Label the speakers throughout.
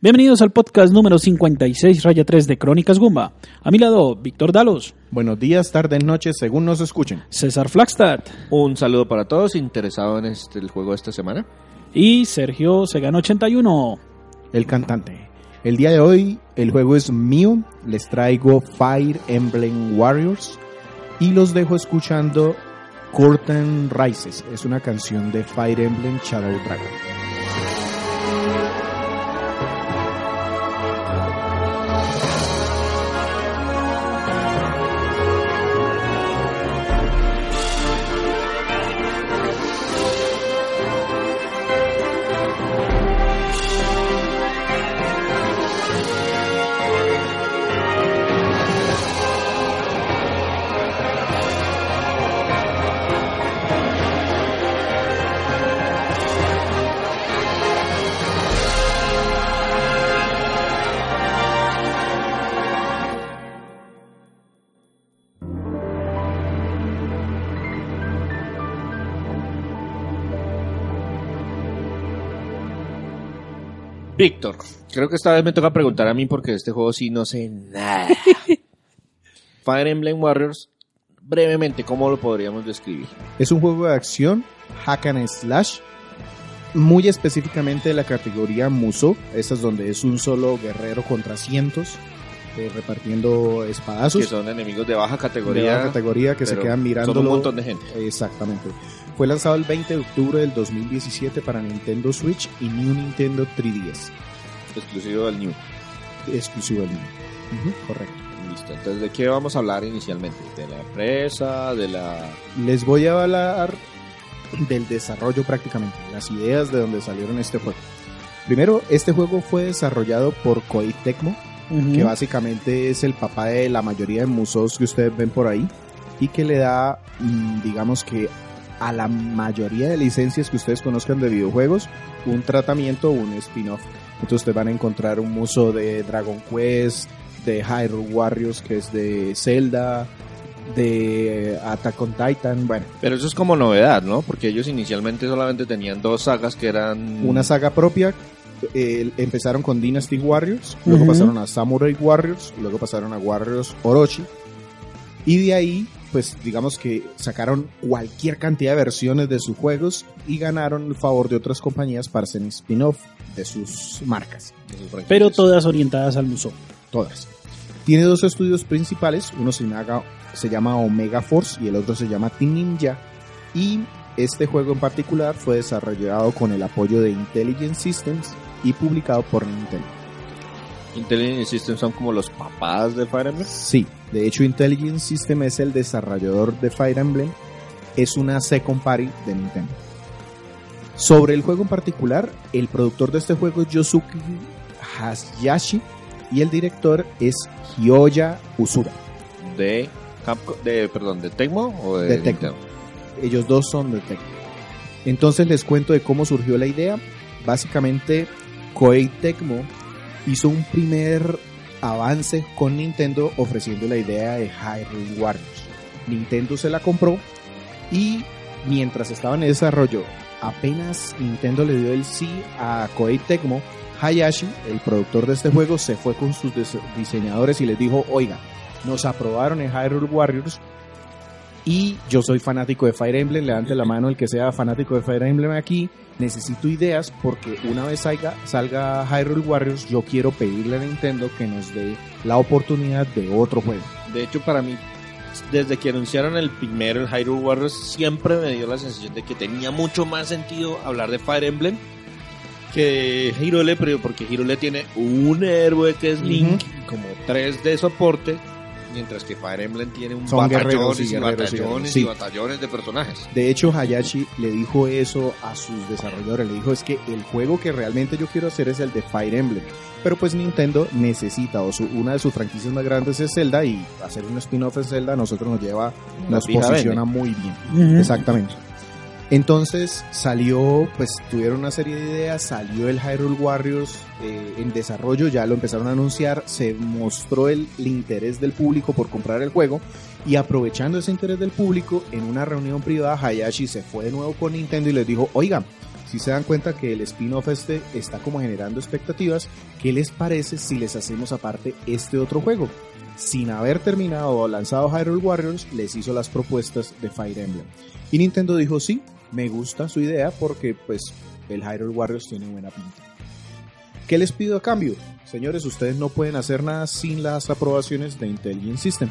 Speaker 1: Bienvenidos al podcast número 56, raya 3 de Crónicas Gumba. A mi lado, Víctor Dalos,
Speaker 2: Buenos días, tardes, noches, según nos escuchen.
Speaker 1: César Flagstad
Speaker 3: Un saludo para todos interesados en este, el juego de esta semana.
Speaker 1: y Sergio Segan 81.
Speaker 2: El cantante. El día de hoy el juego es mío. Les traigo Fire Emblem Warriors y los dejo escuchando Curtain Rises. Es una canción de Fire Emblem Shadow Dragon.
Speaker 3: Víctor, creo que esta vez me toca preguntar a mí porque de este juego sí no sé nada. Fire Emblem Warriors, brevemente, ¿cómo lo podríamos describir?
Speaker 2: Es un juego de acción, hack and slash, muy específicamente de la categoría Muso. Esa es donde es un solo guerrero contra cientos, eh, repartiendo espadazos.
Speaker 3: Que son enemigos de baja
Speaker 2: de
Speaker 3: categoría.
Speaker 2: baja categoría que se quedan mirando
Speaker 3: Son un montón de gente.
Speaker 2: Exactamente. Fue lanzado el 20 de octubre del 2017 para Nintendo Switch y New Nintendo 3DS,
Speaker 3: Exclusivo del New.
Speaker 2: exclusivo del New. Correcto.
Speaker 3: Listo. Entonces, ¿de qué vamos a hablar inicialmente? ¿De la empresa? ¿De la...?
Speaker 2: Les voy a hablar del desarrollo prácticamente, las ideas de donde salieron este juego. Primero, este juego fue desarrollado por Koei Tecmo, que básicamente es el papá de la mayoría de musos que ustedes ven por ahí y que le da, mm, digamos que a la mayoría de licencias que ustedes conozcan de videojuegos, un tratamiento o un spin-off. Entonces ustedes van a encontrar un muso de Dragon Quest, de Hyrule Warriors, que es de Zelda, de Attack on Titan, bueno,
Speaker 3: Pero eso es como novedad, ¿no? Porque ellos inicialmente solamente tenían dos sagas que eran...
Speaker 2: una saga propia. eh, empezaron con Dynasty Warriors, luego pasaron a Samurai Warriors, luego pasaron a Warriors Orochi. Y de ahí, pues digamos que sacaron cualquier cantidad de versiones de sus juegos y ganaron el favor de otras compañías para hacer spin-off de sus marcas.
Speaker 3: de sus franquicias.
Speaker 1: Pero todas orientadas al muso.
Speaker 2: Todas. Tiene dos estudios principales, uno se llama, se llama Omega Force y el otro se llama Team Ninja. Y este juego en particular fue desarrollado con el apoyo de Intelligent Systems y publicado por Nintendo.
Speaker 3: Intelligent Systems son como los papás de Fire Emblem.
Speaker 2: Sí, de hecho Intelligent System es el desarrollador de Fire Emblem, es una second party de Nintendo. Sobre el juego en particular, el productor de este juego es Yosuke Hayashi y el director es Hyoya Usura.
Speaker 3: De Capcom, de, perdón, de Tecmo o de,
Speaker 2: De Tecmo. Ellos dos son de Tecmo. Entonces les cuento de cómo surgió la idea. Básicamente, Koei Tecmo hizo un primer avance con Nintendo ofreciendo la idea de Hyrule Warriors. Nintendo se la compró y mientras estaba en desarrollo, apenas Nintendo le dio el sí a Koei Tecmo, Hayashi, el productor de este juego, se fue con sus diseñadores y les dijo, oiga, nos aprobaron en Hyrule Warriors y yo soy fanático de Fire Emblem, levante la mano el que sea fanático de Fire Emblem aquí. Necesito ideas porque una vez salga, salga Hyrule Warriors, yo quiero pedirle a Nintendo que nos dé la oportunidad de otro juego.
Speaker 3: De hecho, para mí, desde que anunciaron el primero, el Hyrule Warriors, siempre me dio la sensación de que tenía mucho más sentido hablar de Fire Emblem que de Hirole, pero porque Hirole tiene un héroe que es Link como tres de soporte, mientras que Fire Emblem tiene un
Speaker 2: Son
Speaker 3: batallones
Speaker 2: y
Speaker 3: batallones y batallones de personajes.
Speaker 2: De hecho, Hayashi le dijo eso a sus desarrolladores. Le dijo, es que el juego que realmente yo quiero hacer es el de Fire Emblem. Pero pues Nintendo necesita, o su- una de sus franquicias más grandes es Zelda, y hacer un spin-off de Zelda a nosotros nos lleva, nos posiciona
Speaker 3: vende.
Speaker 2: muy bien. Exactamente. Entonces salió, pues tuvieron una serie de ideas, salió el Hyrule Warriors eh, en desarrollo, ya lo empezaron a anunciar, se mostró el, interés del público por comprar el juego y aprovechando ese interés del público, en una reunión privada Hayashi se fue de nuevo con Nintendo y les dijo, oiga, si se dan cuenta que el spin-off este está como generando expectativas, ¿qué les parece si les hacemos aparte este otro juego? Sin haber terminado o lanzado Hyrule Warriors, les hizo las propuestas de Fire Emblem. Y Nintendo dijo, sí, me gusta su idea porque pues el Hyrule Warriors tiene buena pinta. ¿Qué les pido a cambio? Señores, ustedes no pueden hacer nada sin las aprobaciones de Intelligent System.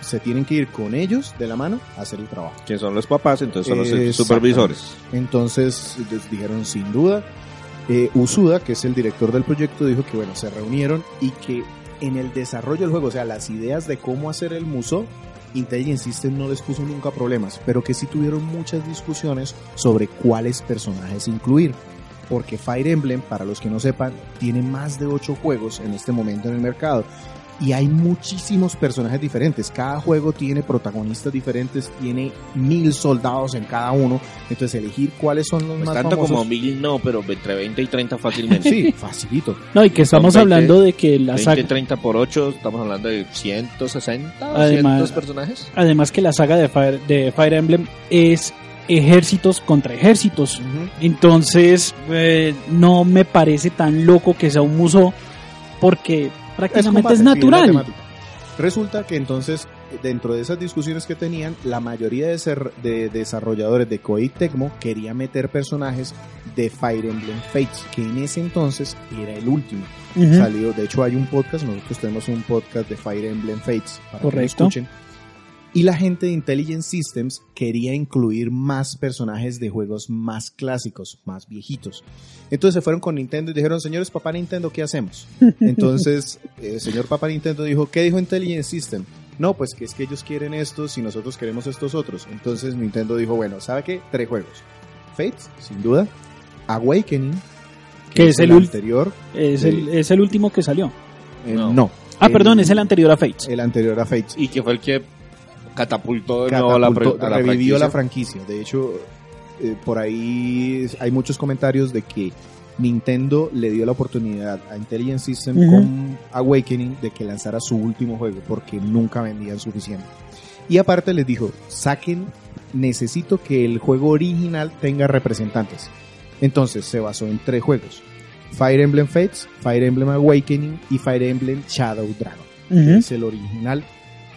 Speaker 2: Se tienen que ir con ellos de la mano a hacer el trabajo.
Speaker 3: Que son los papás, entonces son los supervisores.
Speaker 2: Entonces les dijeron sin duda. Eh, Usuda, que es el director del proyecto, dijo que bueno, se reunieron y que en el desarrollo del juego, o sea, las ideas de cómo hacer el muso, Intelligent System no les puso nunca problemas, pero que sí tuvieron muchas discusiones sobre cuáles personajes incluir. Porque Fire Emblem, para los que no sepan, tiene más de 8 juegos en este momento en el mercado. Y hay muchísimos personajes diferentes. Cada juego tiene protagonistas diferentes, tiene mil soldados en cada uno. Entonces elegir cuáles son los
Speaker 3: Pues
Speaker 2: más
Speaker 3: tanto
Speaker 2: famosos.
Speaker 3: como mil no, pero entre 20 y 30 fácilmente.
Speaker 2: Sí, facilito.
Speaker 1: No, y que estamos
Speaker 3: Son 20,
Speaker 1: hablando de que la
Speaker 3: 20,
Speaker 1: saga,
Speaker 3: 30 por 8, estamos hablando de 160,
Speaker 1: Además-
Speaker 3: 200 personajes.
Speaker 1: además que la saga de Fire, de Fire Emblem es ejércitos contra ejércitos. Entonces, eh, no me parece tan loco que sea un muso porque prácticamente
Speaker 2: combate,
Speaker 1: es, natural.
Speaker 2: Resulta que entonces, dentro de esas discusiones que tenían, la mayoría de, ser- de desarrolladores de Koei Tecmo quería meter personajes de Fire Emblem Fates, que en ese entonces era el último. Salió, de hecho hay un podcast, nosotros tenemos un podcast de Fire Emblem Fates para que lo escuchen. Y la gente de Intelligent Systems quería incluir más personajes de juegos más clásicos, más viejitos. Entonces se fueron con Nintendo y dijeron, señores papá Nintendo, ¿qué hacemos? Entonces, el señor papá Nintendo dijo, ¿qué dijo Intelligent System? No, pues que es que ellos quieren estos y nosotros queremos estos otros. Entonces Nintendo dijo, bueno, ¿sabe qué? Tres juegos. Fates, sin duda. Awakening,
Speaker 1: Que es el ul-
Speaker 2: anterior.
Speaker 1: Es, el, es el último que salió.
Speaker 2: eh,
Speaker 3: No.
Speaker 2: no.
Speaker 1: Ah, perdón, es el anterior a Fates.
Speaker 2: El anterior a Fates.
Speaker 3: Y que fue el que catapultó de nuevo la, a la
Speaker 2: revivió la
Speaker 3: franquicia.
Speaker 2: franquicia. De hecho, eh, por ahí hay muchos comentarios de que Nintendo le dio la oportunidad a Intelligent System con Awakening de que lanzara su último juego porque nunca vendían suficiente. Y aparte les dijo, saquen, necesito que el juego original tenga representantes. Entonces se basó en tres juegos. Fire Emblem Fates, Fire Emblem Awakening y Fire Emblem Shadow Dragon que es el original,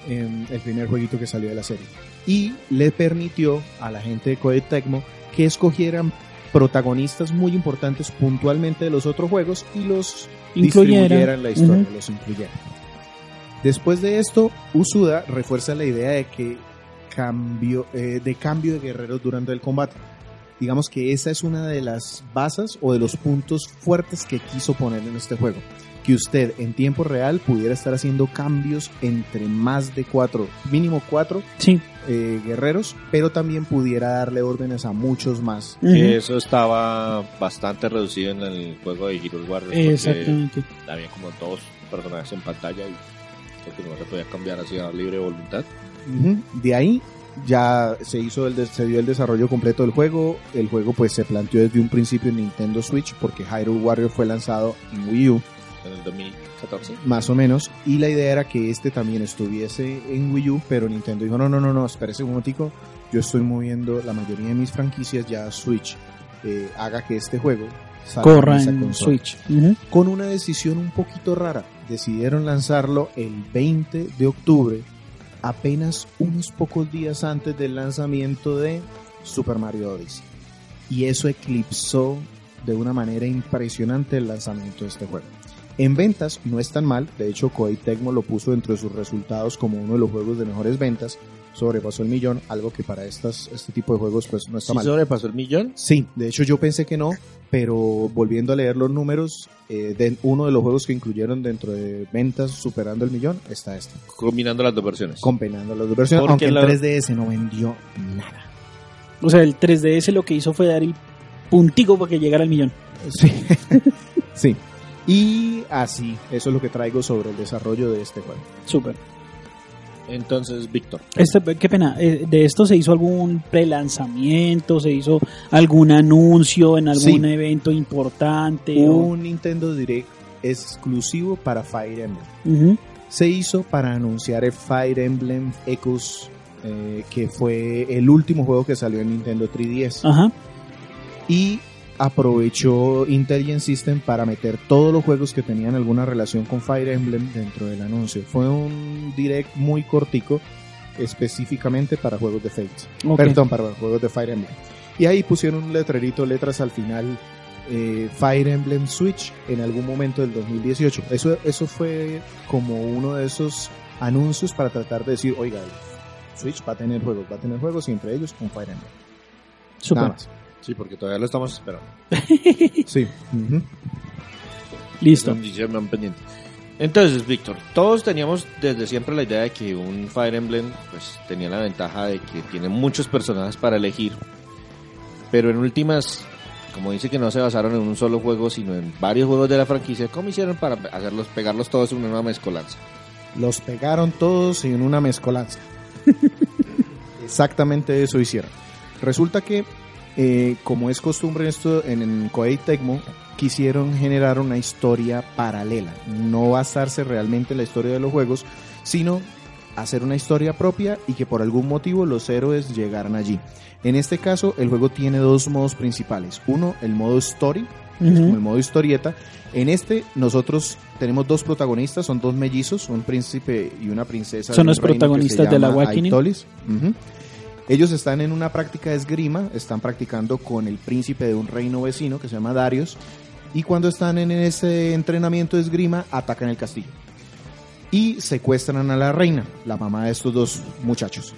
Speaker 2: em, el primer jueguito que salió de la serie. Y le permitió a la gente de Koei Tecmo que escogieran protagonistas muy importantes puntualmente de los otros juegos y los
Speaker 1: Incluyera.
Speaker 2: distribuyeran en la historia, los incluyeran. Después de esto, Usuda refuerza la idea de que cambio, eh, de cambio de guerreros durante el combate. Digamos que esa es una de las bases o de los puntos fuertes que quiso poner en este juego. Que usted en tiempo real pudiera estar haciendo cambios entre más de cuatro, mínimo cuatro
Speaker 1: Sí.
Speaker 2: eh, guerreros, pero también pudiera darle órdenes a muchos más.
Speaker 3: Que eso estaba bastante reducido en el juego de Hero Warriors. porque
Speaker 1: Exactamente.
Speaker 3: Había como dos personajes en pantalla y creo que no se podía cambiar así a libre voluntad.
Speaker 2: Ujú. De ahí ya se hizo el des- se dio el desarrollo completo del juego. El juego pues se planteó desde un principio en Nintendo Switch porque Hyrule Warrior fue lanzado en Wii U
Speaker 3: En el 2014.
Speaker 2: más o menos y la idea era que este también estuviese en Wii U, pero Nintendo dijo no no no no espérese un momentico, yo estoy moviendo la mayoría de mis franquicias ya a Switch, Eh, haga que este juego salga
Speaker 1: Corra en
Speaker 2: consola".
Speaker 1: Switch.
Speaker 2: Con una decisión un poquito rara. Decidieron lanzarlo el 20 de octubre, apenas unos pocos días antes del lanzamiento de Super Mario Odyssey. Y eso eclipsó de una manera impresionante el lanzamiento de este juego. En ventas no es tan mal, de hecho Koei Tecmo lo puso entre sus resultados como uno de los juegos de mejores ventas, sobrepasó el millón, algo que para estas, este tipo de juegos pues no está
Speaker 3: ¿Sí
Speaker 2: mal.
Speaker 3: sobrepasó el millón?
Speaker 2: Sí, de hecho yo pensé que no, pero volviendo a leer los números, eh, de uno de los juegos que incluyeron dentro de ventas superando el millón está este,
Speaker 3: Combinando las dos versiones.
Speaker 2: combinando las dos versiones,
Speaker 3: Porque
Speaker 2: aunque
Speaker 3: la-
Speaker 2: el 3DS no vendió nada.
Speaker 1: O sea, el 3DS lo que hizo fue dar el puntico para que llegara al millón.
Speaker 2: Sí, sí. Y así, eso es lo que traigo sobre el desarrollo de este juego.
Speaker 1: Súper.
Speaker 3: Entonces, Víctor.
Speaker 1: Este, qué pena, eh, ¿de esto se hizo algún prelanzamiento? ¿Se hizo algún anuncio en algún
Speaker 2: Sí.
Speaker 1: evento importante? o-
Speaker 2: Un Nintendo Direct exclusivo para Fire Emblem. Se hizo para anunciar el Fire Emblem Echoes, eh, que fue el último juego que salió en Nintendo 3DS.
Speaker 1: Ajá.
Speaker 2: y aprovechó Intelligent System para meter todos los juegos que tenían alguna relación con Fire Emblem dentro del anuncio. Fue un direct muy cortico, específicamente para juegos de Fates.
Speaker 1: Ok.
Speaker 2: Perdón, para juegos de Fire Emblem. Y ahí pusieron un letrerito, letras al final, eh, Fire Emblem Switch en algún momento del 2018. Eso, eso fue como uno de esos anuncios para tratar de decir, oiga, Switch va a tener juegos, va a tener juegos y entre ellos un Fire Emblem.
Speaker 1: Súper.
Speaker 2: Nada más.
Speaker 3: Sí, porque todavía lo estamos esperando.
Speaker 2: Sí.
Speaker 1: Listo.
Speaker 3: Pendiente. Entonces, Víctor, todos teníamos desde siempre la idea de que un Fire Emblem pues tenía la ventaja de que tiene muchos personajes para elegir. Pero en últimas, como dice que no se basaron en un solo juego, sino en varios juegos de la franquicia, ¿cómo hicieron para hacerlos, pegarlos todos en una mezcolanza?
Speaker 2: Los pegaron todos en una mezcolanza. Exactamente eso hicieron. Resulta que, eh, como es costumbre en esto en, en Koei Tecmo, quisieron generar una historia paralela. No basarse realmente en la historia de los juegos, sino hacer una historia propia y que por algún motivo los héroes llegaran allí. En este caso, el juego tiene dos modos principales. Uno, el modo story, es como el modo historieta. En este, nosotros tenemos dos protagonistas, son dos mellizos, un príncipe y una princesa.
Speaker 1: Son
Speaker 2: de
Speaker 1: los protagonistas
Speaker 2: llama
Speaker 1: Awakening.
Speaker 2: Aitolis. Ellos están en una práctica de esgrima, están practicando con el príncipe de un reino vecino que se llama Darius. Y cuando están en ese entrenamiento de esgrima, atacan el castillo. Y secuestran a la reina, la mamá de estos dos muchachos.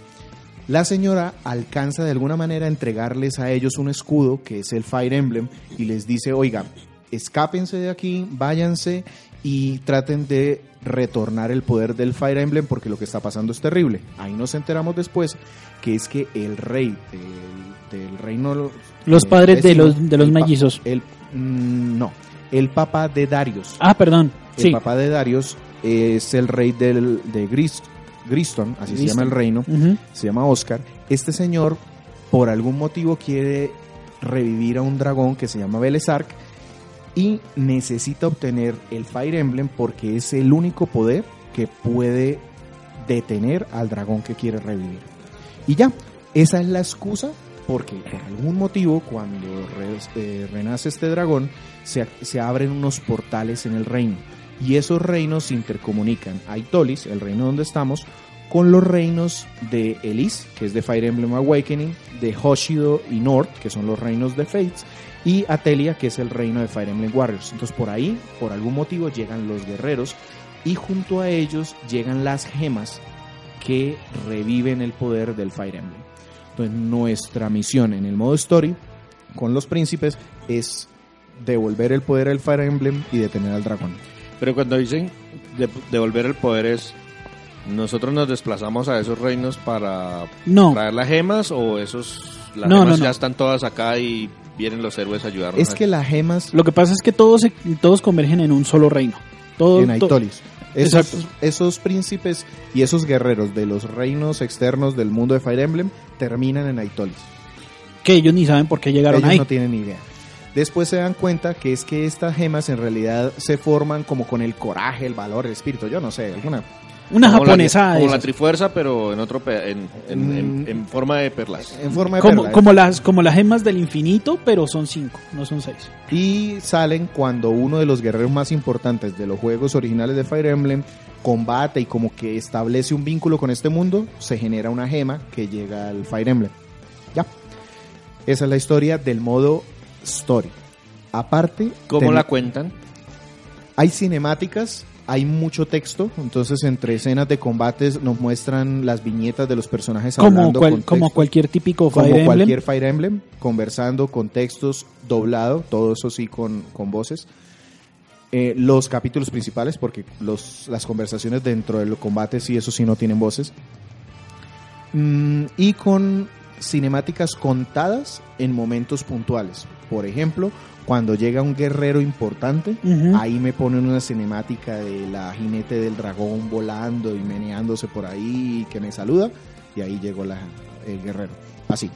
Speaker 2: La señora alcanza de alguna manera a entregarles a ellos un escudo que es el Fire Emblem y les dice, oiga, escápense de aquí, váyanse y traten de retornar el poder del Fire Emblem porque lo que está pasando es terrible. Ahí nos enteramos después que es que el rey del, del reino...
Speaker 1: Los padres de los, de los
Speaker 2: el
Speaker 1: mellizos.
Speaker 2: el, mm, no, el papá de Darius.
Speaker 1: Ah, perdón.
Speaker 2: El
Speaker 1: Sí.
Speaker 2: papá de Darius es el rey del, de Gris, Griston, así se llama el reino se llama Oscar. Este señor, por algún motivo, quiere revivir a un dragón que se llama Belezark y necesita obtener el Fire Emblem porque es el único poder que puede detener al dragón que quiere revivir. Y ya, esa es la excusa porque por algún motivo cuando eh, renace este dragón se, se abren unos portales en el reino y esos reinos se intercomunican. Aitolis, el reino donde estamos, con los reinos de Elise, que es de Fire Emblem Awakening, de Hoshido y North, que son los reinos de Fates, y Atelia, que es el reino de Fire Emblem Warriors. Entonces por ahí, por algún motivo, llegan los guerreros y junto a ellos llegan las gemas que reviven el poder del Fire Emblem. Entonces nuestra misión en el modo story con los príncipes es devolver el poder al Fire Emblem y detener al dragón.
Speaker 3: Pero cuando dicen de- devolver el poder es... ¿Nosotros nos desplazamos a esos reinos para
Speaker 1: No,
Speaker 3: traer las gemas o esos... Las
Speaker 1: No,
Speaker 3: gemas
Speaker 1: no, no.
Speaker 3: ya están todas acá y vienen los héroes a ayudarnos?
Speaker 2: Es que las gemas
Speaker 1: lo que pasa es que todos, se- todos convergen en un solo reino. Todo,
Speaker 2: en
Speaker 1: to-
Speaker 2: Aitolis. Esos,
Speaker 1: Exacto.
Speaker 2: esos príncipes y esos guerreros de los reinos externos del mundo de Fire Emblem terminan en Aitolis.
Speaker 1: que ellos ni saben por qué llegaron
Speaker 2: Ellos
Speaker 1: ahí.
Speaker 2: no tienen ni idea. Después se dan cuenta que es que estas gemas en realidad se forman como con el coraje, el valor, el espíritu, yo no sé, alguna
Speaker 1: Una
Speaker 3: Como la-
Speaker 1: japonesa de
Speaker 3: Como la trifuerza, pero en otro en, en- en-
Speaker 2: Mm.
Speaker 3: en forma de perlas.
Speaker 2: en forma de
Speaker 1: como,
Speaker 2: perla.
Speaker 1: como las como las gemas del infinito, pero son cinco, no son seis.
Speaker 2: y salen cuando uno de los guerreros más importantes de los juegos originales de Fire Emblem combate y como que establece un vínculo con este mundo, se genera una gema que llega al Fire Emblem. Ya. Esa es la historia del modo story. Aparte,
Speaker 3: ¿Cómo
Speaker 2: ten-
Speaker 3: la cuentan?
Speaker 2: hay cinemáticas, hay mucho texto, entonces entre escenas de combates nos muestran las viñetas de los personajes
Speaker 1: Como,
Speaker 2: hablando
Speaker 1: cual-
Speaker 2: con
Speaker 1: como cualquier típico
Speaker 2: como
Speaker 1: Fire Emblem.
Speaker 2: cualquier Fire Emblem, conversando con textos doblado, todo eso sí con, con voces. Eh, los capítulos principales, porque los, las conversaciones dentro del combate sí, eso sí no tienen voces. Mm, y con cinemáticas contadas en momentos puntuales. Por ejemplo, cuando llega un guerrero importante, ahí me ponen una cinemática de la jinete del dragón volando y meneándose por ahí que me saluda y ahí llegó la, el guerrero. Así.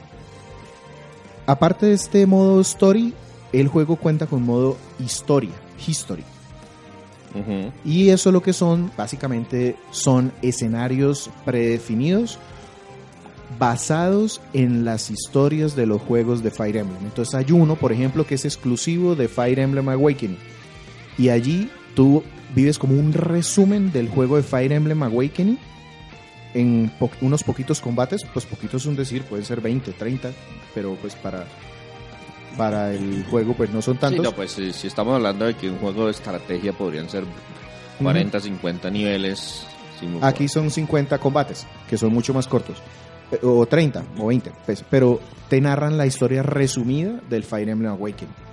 Speaker 2: Aparte de este modo story, el juego cuenta con modo historia, history. Y eso lo que son, básicamente, son escenarios predefinidos basados en las historias de los juegos de Fire Emblem. Entonces hay uno, por ejemplo, que es exclusivo de Fire Emblem Awakening. Y allí tú vives como un resumen del juego de Fire Emblem Awakening en po- unos poquitos combates, pues poquitos es un decir, pueden ser 20, 30, pero pues para para el juego pues no son
Speaker 3: Sí,
Speaker 2: tantos.
Speaker 3: no, pues si, si estamos hablando de que un juego de estrategia podrían ser 40, 50 niveles.
Speaker 2: Aquí son 50 combates, que son mucho más cortos. O 30, o 20, pues, pero te narran la historia resumida del Fire Emblem Awakening.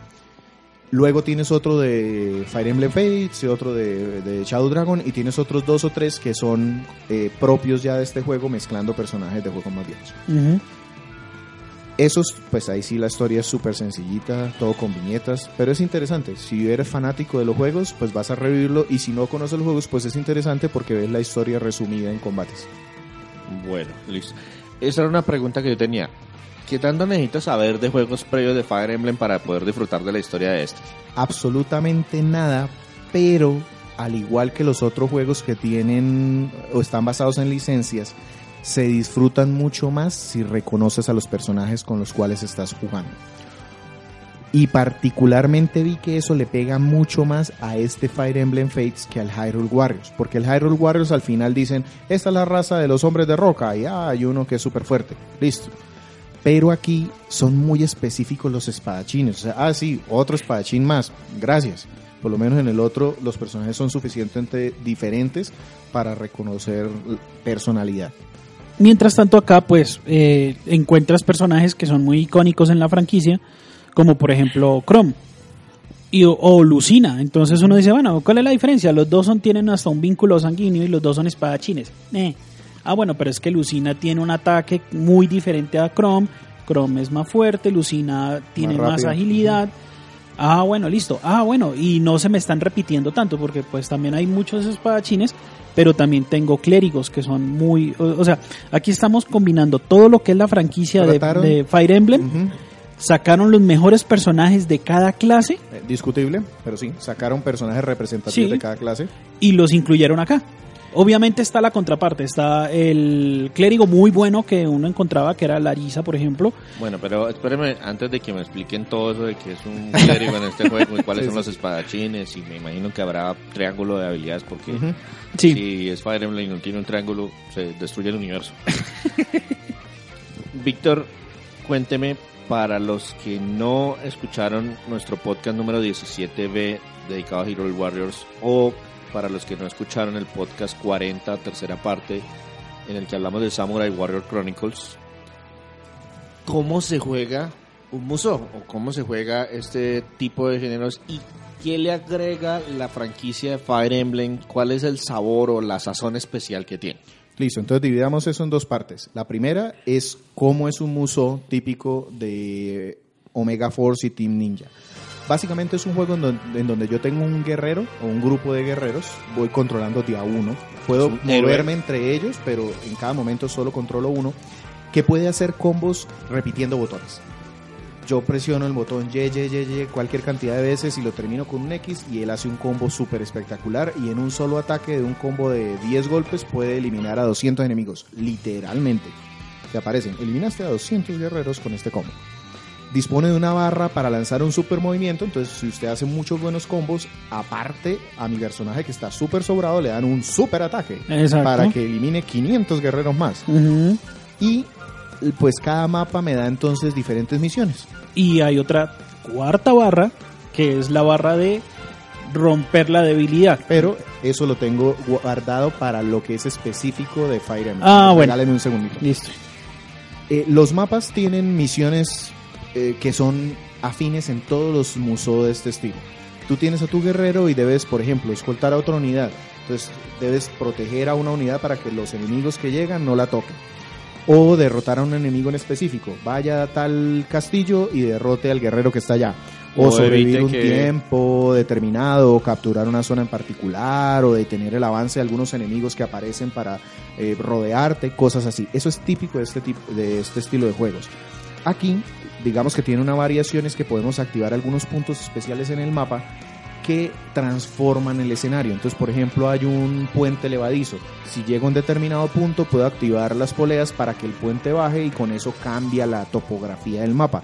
Speaker 2: Luego tienes otro de Fire Emblem Fates y otro de, de Shadow Dragon y tienes otros dos o tres que son eh, propios ya de este juego mezclando personajes de juegos más viejos. Esos, pues ahí sí la historia es súper sencillita, todo con viñetas, pero es interesante. Si eres fanático de los juegos, pues vas a revivirlo y si no conoces los juegos, pues es interesante porque ves la historia resumida en combates.
Speaker 3: Bueno, listo. Esa era una pregunta que yo tenía. ¿Qué tanto necesito saber de juegos previos de Fire Emblem para poder disfrutar de la historia de este?
Speaker 2: absolutamente nada, pero al igual que los otros juegos que tienen o están basados en licencias, se disfrutan mucho más si reconoces a los personajes con los cuales estás jugando. Y particularmente vi que eso le pega mucho más a este Fire Emblem Fates que al Hyrule Warriors, porque el Hyrule Warriors al final dicen, esta es la raza de los hombres de roca y ah, hay uno que es súper fuerte, listo. Pero aquí son muy específicos los espadachines. O sea, ah, sí, otro espadachín más. Gracias. Por lo menos en el otro los personajes son suficientemente diferentes para reconocer personalidad.
Speaker 1: Mientras tanto acá pues eh, encuentras personajes que son muy icónicos en la franquicia, como por ejemplo Chrome y, o, Lucina. Entonces uno dice, bueno, ¿cuál es la diferencia? Los dos son, tienen hasta un vínculo sanguíneo y los dos son espadachines. Eh. Ah, bueno, pero es que Lucina tiene un ataque muy diferente a Chrome. Chrome es más fuerte, Lucina tiene más, agilidad. Ah, bueno, listo. Ah, bueno, y no se me están repitiendo tanto porque pues también hay muchos espadachines, pero también tengo clérigos que son muy... O, o sea, aquí estamos combinando todo lo que es la franquicia de, Fire Emblem. Sacaron los mejores personajes de cada clase
Speaker 2: Eh, discutible, pero sí, sacaron personajes representativos
Speaker 1: Sí.
Speaker 2: de cada clase.
Speaker 1: y los incluyeron acá. Obviamente está la contraparte, está el clérigo muy bueno que uno encontraba, que era Larisa, por ejemplo.
Speaker 3: Bueno, pero espérenme, antes de que me expliquen todo eso de que es un clérigo en este juego y cuáles
Speaker 2: Sí,
Speaker 3: son
Speaker 2: sí.
Speaker 3: los espadachines y me imagino que habrá triángulo de habilidades porque.
Speaker 1: Sí,
Speaker 3: si es Fire Emblem y no tiene un triángulo se destruye el universo. Víctor, cuénteme para los que no escucharon nuestro podcast número 17B dedicado a Hero Warriors o para los que no escucharon el podcast 40, tercera parte, en el que hablamos de Samurai Warrior Chronicles, ¿cómo se juega un muso? ¿O cómo se juega este tipo de géneros? ¿Y qué le agrega la franquicia de Fire Emblem? ¿Cuál es el sabor o la sazón especial que tiene?
Speaker 2: Listo, entonces dividamos eso en dos partes. La primera es cómo es un muso típico de Omega Force y Team Ninja. Básicamente es un juego en donde, en donde yo tengo un guerrero o un grupo de guerreros, voy controlando de a uno. Puedo moverme entre ellos, pero en cada momento solo controlo uno, que puede hacer combos repitiendo botones. Yo presiono el botón Y, Y, Y, Y cualquier cantidad de veces y lo termino con un X y él hace un combo súper espectacular y en un solo ataque de un combo de 10 golpes puede eliminar a 200 enemigos, literalmente. Te aparecen, eliminaste a 200 guerreros con este combo. Dispone de una barra para lanzar un super movimiento, entonces si usted hace muchos buenos combos, aparte a mi personaje que está súper sobrado le dan un super ataque
Speaker 1: exacto.
Speaker 2: para que elimine 500 guerreros más. Y pues cada mapa me da entonces diferentes misiones.
Speaker 1: Y hay otra cuarta barra, que es la barra de romper la debilidad.
Speaker 2: Pero eso lo tengo guardado para lo que es específico de Fire Emblem.
Speaker 1: Ah, bueno.
Speaker 2: Regálenme un segundito.
Speaker 1: Listo.
Speaker 2: Eh, los mapas tienen misiones eh, que son afines en todos los museos de este estilo. Tú tienes a tu guerrero y debes, por ejemplo, escoltar a otra unidad. Entonces debes proteger a una unidad para que los enemigos que llegan no la toquen. O derrotar a un enemigo en específico. Vaya a tal castillo y derrote al guerrero que está allá. O,
Speaker 3: O
Speaker 2: sobrevivir un
Speaker 3: que-
Speaker 2: tiempo determinado, o capturar una zona en particular, o detener el avance de algunos enemigos que aparecen para eh, rodearte, cosas así. Eso es típico de este, tipo, de este estilo de juegos. Aquí, digamos que tiene una variación, es que podemos activar algunos puntos especiales en el mapa que transforman el escenario. Entonces, por ejemplo, hay un puente levadizo. Si llego a un determinado punto, puedo activar las poleas para que el puente baje y con eso cambia la topografía del mapa.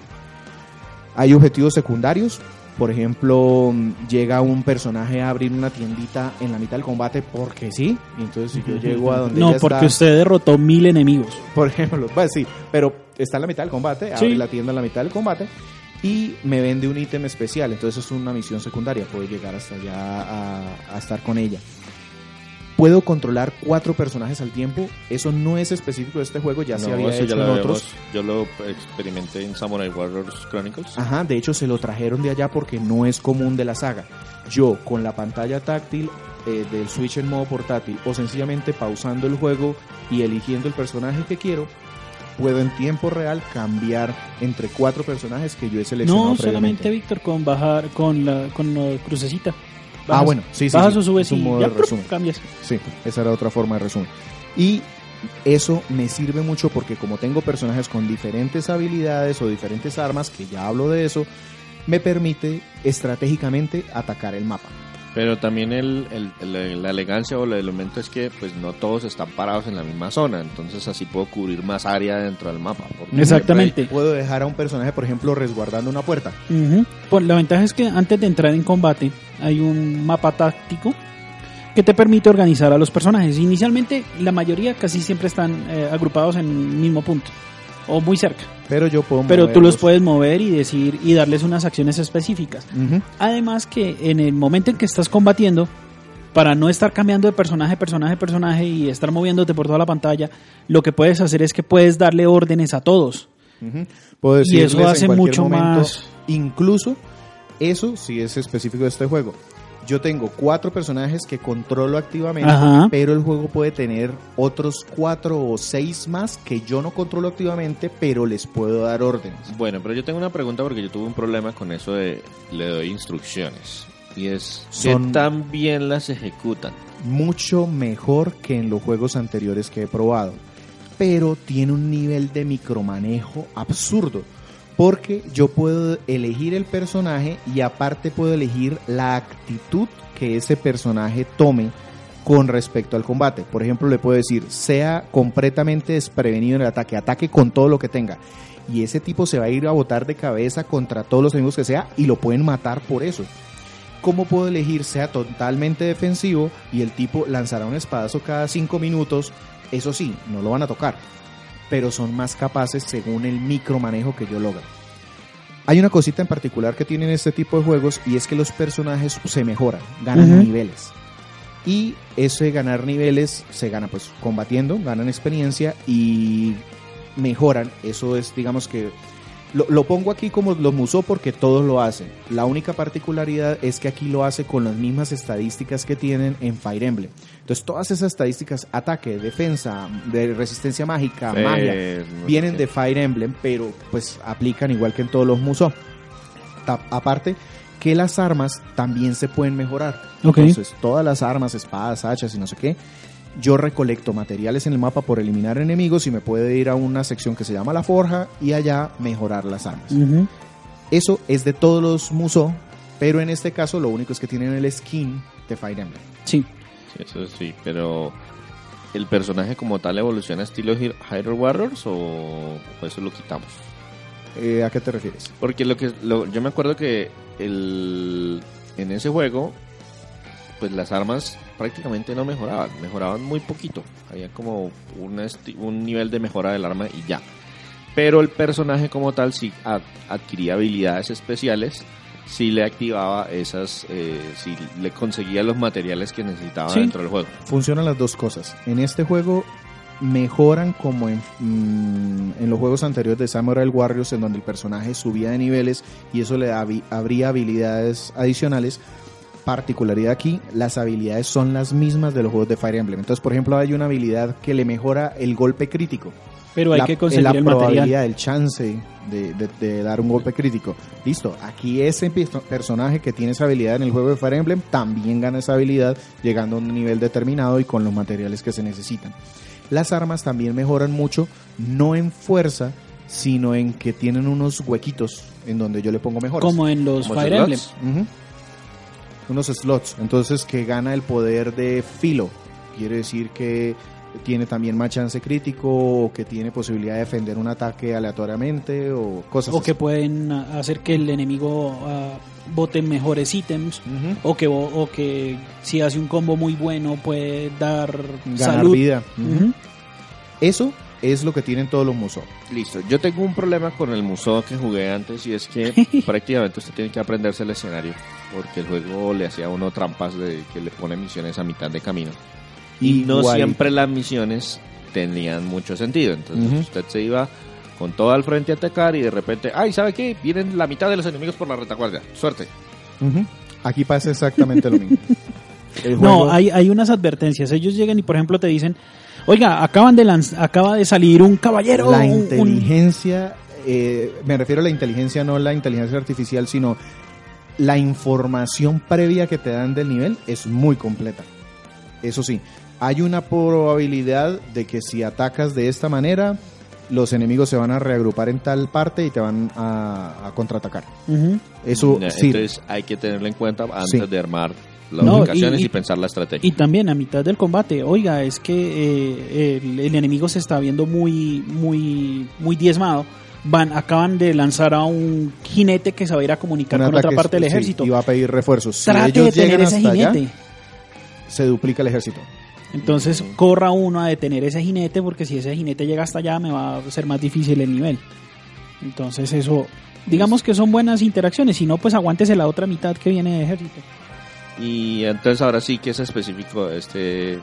Speaker 2: Hay objetivos secundarios. Por ejemplo, llega un personaje a abrir una tiendita en la mitad del combate porque sí. Entonces, si yo llego a donde
Speaker 1: No,
Speaker 2: ella
Speaker 1: porque
Speaker 2: está-
Speaker 1: usted derrotó mil enemigos.
Speaker 2: por ejemplo, pues sí, pero está en la mitad del combate, abre
Speaker 1: Sí.
Speaker 2: la tienda en la mitad del combate y me vende un ítem especial, entonces es una misión secundaria, puedo llegar hasta allá a, a estar con ella. Puedo controlar cuatro personajes al tiempo, eso no es específico de este juego, ya se
Speaker 3: No,
Speaker 2: había
Speaker 3: eso
Speaker 2: hecho
Speaker 3: ya
Speaker 2: en otros.
Speaker 3: Yo lo experimenté en Samurai Warriors Chronicles.
Speaker 2: Ajá, de hecho se lo trajeron de allá porque no es común de la saga. Yo con la pantalla táctil eh, del Switch en modo portátil o sencillamente pausando el juego y eligiendo el personaje que quiero, puedo en tiempo real cambiar entre cuatro personajes que yo he seleccionado
Speaker 1: No, solamente Víctor con bajar, con la, con la crucecita.
Speaker 2: Ah,
Speaker 1: Bajas-
Speaker 2: bueno, sí, sí.
Speaker 1: Bajas
Speaker 2: sí.
Speaker 1: o subes y ya
Speaker 2: resumen.
Speaker 1: cambias.
Speaker 2: Sí, esa era otra forma de resumen. Y eso me sirve mucho porque como tengo personajes con diferentes habilidades o diferentes armas, que ya hablo de eso, me permite estratégicamente atacar el mapa.
Speaker 3: Pero también el, el- el- la elegancia o el elemento es que pues no todos están parados en la misma zona, entonces así puedo cubrir más área dentro del mapa. Porque
Speaker 1: Exactamente.
Speaker 2: Puedo dejar a un personaje, por ejemplo, resguardando una puerta.
Speaker 1: Ujú. Pues la ventaja es que antes de entrar en combate hay un mapa táctico que te permite organizar a los personajes. Inicialmente la mayoría casi siempre están eh, agrupados en el mismo punto o muy cerca,
Speaker 2: Pero yo puedo
Speaker 1: pero tú los puedes mover y decir y darles unas acciones específicas. Además que en el momento en que estás combatiendo, para no estar cambiando de personaje, personaje, personaje y estar moviéndote por toda la pantalla, lo que puedes hacer es que puedes darle órdenes a todos.
Speaker 2: Ujú. Puedo
Speaker 1: Y eso hace mucho
Speaker 2: momento,
Speaker 1: más-
Speaker 2: Incluso, eso sí es específico de este juego. Yo tengo cuatro personajes que controlo activamente,
Speaker 1: Ajá.
Speaker 2: pero el juego puede tener otros cuatro o seis más que yo no controlo activamente, pero les puedo dar órdenes.
Speaker 3: Bueno, pero yo tengo una pregunta porque yo tuve un problema con eso de le doy instrucciones. Y es
Speaker 2: Son-
Speaker 3: que tan bien las ejecutan.
Speaker 2: Mucho mejor que en los juegos anteriores que he probado, pero tiene un nivel de micromanejo absurdo. Porque yo puedo elegir el personaje y aparte puedo elegir la actitud que ese personaje tome con respecto al combate. Por ejemplo, le puedo decir, sea completamente desprevenido en el ataque, ataque con todo lo que tenga. Y ese tipo se va a ir a botar de cabeza contra todos los enemigos que sea y lo pueden matar por eso. ¿Cómo puedo elegir sea totalmente defensivo y el tipo lanzará un espadazo cada cinco minutos? Eso sí, no lo van a tocar, pero son más capaces según el micromanejo que yo logro. Hay una cosita en particular que tienen este tipo de juegos y es que los personajes se mejoran, ganan niveles. Y eso de ganar niveles se gana pues combatiendo, ganan experiencia y mejoran. Eso es, digamos que lo, lo pongo aquí como lo musó porque todos lo hacen. La única particularidad es que aquí lo hace con las mismas estadísticas que tienen en Fire Emblem. Entonces todas esas estadísticas, ataque, defensa, de resistencia mágica, magia,
Speaker 3: Eh,
Speaker 2: vienen de Fire Emblem, pero pues aplican igual que en todos los. Ta- aparte que las armas también se pueden mejorar. Entonces, todas las armas, espadas, hachas y no sé qué, yo recolecto materiales en el mapa por eliminar enemigos y me puede ir a una sección que se llama la forja y allá mejorar las armas. Eso es de todos los Musou, pero en este caso lo único es que tienen el skin de Fire Emblem.
Speaker 1: Sí.
Speaker 3: Sí, Eso sí, pero ¿el personaje como tal evoluciona estilo Hy- Hyrule Warriors o o eso lo quitamos?
Speaker 2: Eh, ¿A qué te refieres?
Speaker 3: Porque lo que lo- yo me acuerdo que el, en ese juego, pues las armas prácticamente no mejoraban, mejoraban muy poquito. Había como un nivel de mejora del arma y ya. Pero el personaje como tal sí ad- adquiría habilidades especiales, sí le activaba esas, eh, sí le conseguía los materiales que necesitaba
Speaker 1: Sí.
Speaker 3: dentro del juego.
Speaker 2: funcionan las dos cosas. En este juego mejoran como en, mm, en los juegos anteriores de Samurai Warriors en donde el personaje subía de niveles y eso le abría habilidades adicionales. Particularidad aquí, las habilidades son las mismas de los juegos de Fire Emblem. Entonces, por ejemplo, hay una habilidad que le mejora el golpe crítico.
Speaker 1: Pero hay
Speaker 2: la,
Speaker 1: que conseguir
Speaker 2: la
Speaker 1: el
Speaker 2: probabilidad,
Speaker 1: material.
Speaker 2: el chance de, de- de dar un golpe crítico. Listo, aquí ese personaje que tiene esa habilidad en el juego de Fire Emblem también gana esa habilidad llegando a un nivel determinado y con los materiales que se necesitan. Las armas también mejoran mucho, no en fuerza, sino en que tienen unos huequitos en donde yo le pongo mejoras.
Speaker 1: Como en los
Speaker 3: Como
Speaker 1: Fire. Emblem.
Speaker 2: Unos slots. Entonces que gana el poder de filo. Quiere decir que tiene también más chance crítico o que tiene posibilidad de defender un ataque aleatoriamente o cosas
Speaker 1: O
Speaker 2: así.
Speaker 1: que pueden hacer que el enemigo ah, bote mejores ítems. O que, o que si hace un combo muy bueno puede dar
Speaker 2: Ganar
Speaker 1: salud.
Speaker 2: vida. Eso es lo que tienen todos los Musou.
Speaker 3: Listo. Yo tengo un problema con el Musou que jugué antes y es que prácticamente usted tiene que aprenderse el escenario porque el juego le hacía a uno trampas de que le pone misiones a mitad de camino. Y no siempre las misiones tenían mucho sentido. Entonces
Speaker 2: Ujú.
Speaker 3: usted se iba con todo al frente a atacar y de repente, ay, ¿sabe qué? Vienen la mitad de los enemigos por la retaguardia. Suerte.
Speaker 2: Aquí pasa exactamente lo mismo.
Speaker 1: No, hay, hay unas advertencias. Ellos llegan y, por ejemplo, te dicen, oiga, acaban de lanz- acaba de salir un caballero.
Speaker 2: la
Speaker 1: un- un-".
Speaker 2: inteligencia, eh, me refiero a la inteligencia, no la inteligencia artificial, sino la información previa que te dan del nivel es muy completa. Eso sí, hay una probabilidad de que si atacas de esta manera, los enemigos se van a reagrupar en tal parte y te van a, a contraatacar. Eso sí.
Speaker 3: Entonces hay que tenerlo en cuenta antes
Speaker 2: Sí.
Speaker 3: de armar las
Speaker 1: No,
Speaker 3: ubicaciones
Speaker 1: y-
Speaker 3: y,
Speaker 1: y-
Speaker 3: pensar la estrategia.
Speaker 1: Y también a mitad del combate, oiga, es que eh, el, el enemigo se está viendo muy, muy, muy diezmado. Van, acaban de lanzar a un jinete que se va a ir a comunicar
Speaker 2: un
Speaker 1: con otra parte del
Speaker 2: sí,
Speaker 1: ejército.
Speaker 2: y va a pedir refuerzos. Si
Speaker 1: Trate de
Speaker 2: ellos
Speaker 1: tener ese
Speaker 2: allá,
Speaker 1: jinete.
Speaker 2: se duplica el ejército.
Speaker 1: Entonces corra uno a detener ese jinete porque si ese jinete llega hasta allá me va a ser más difícil el nivel. Entonces eso, digamos que son buenas interacciones, si no pues aguántese la otra mitad que viene de ejército.
Speaker 3: Y entonces ahora sí que es específico este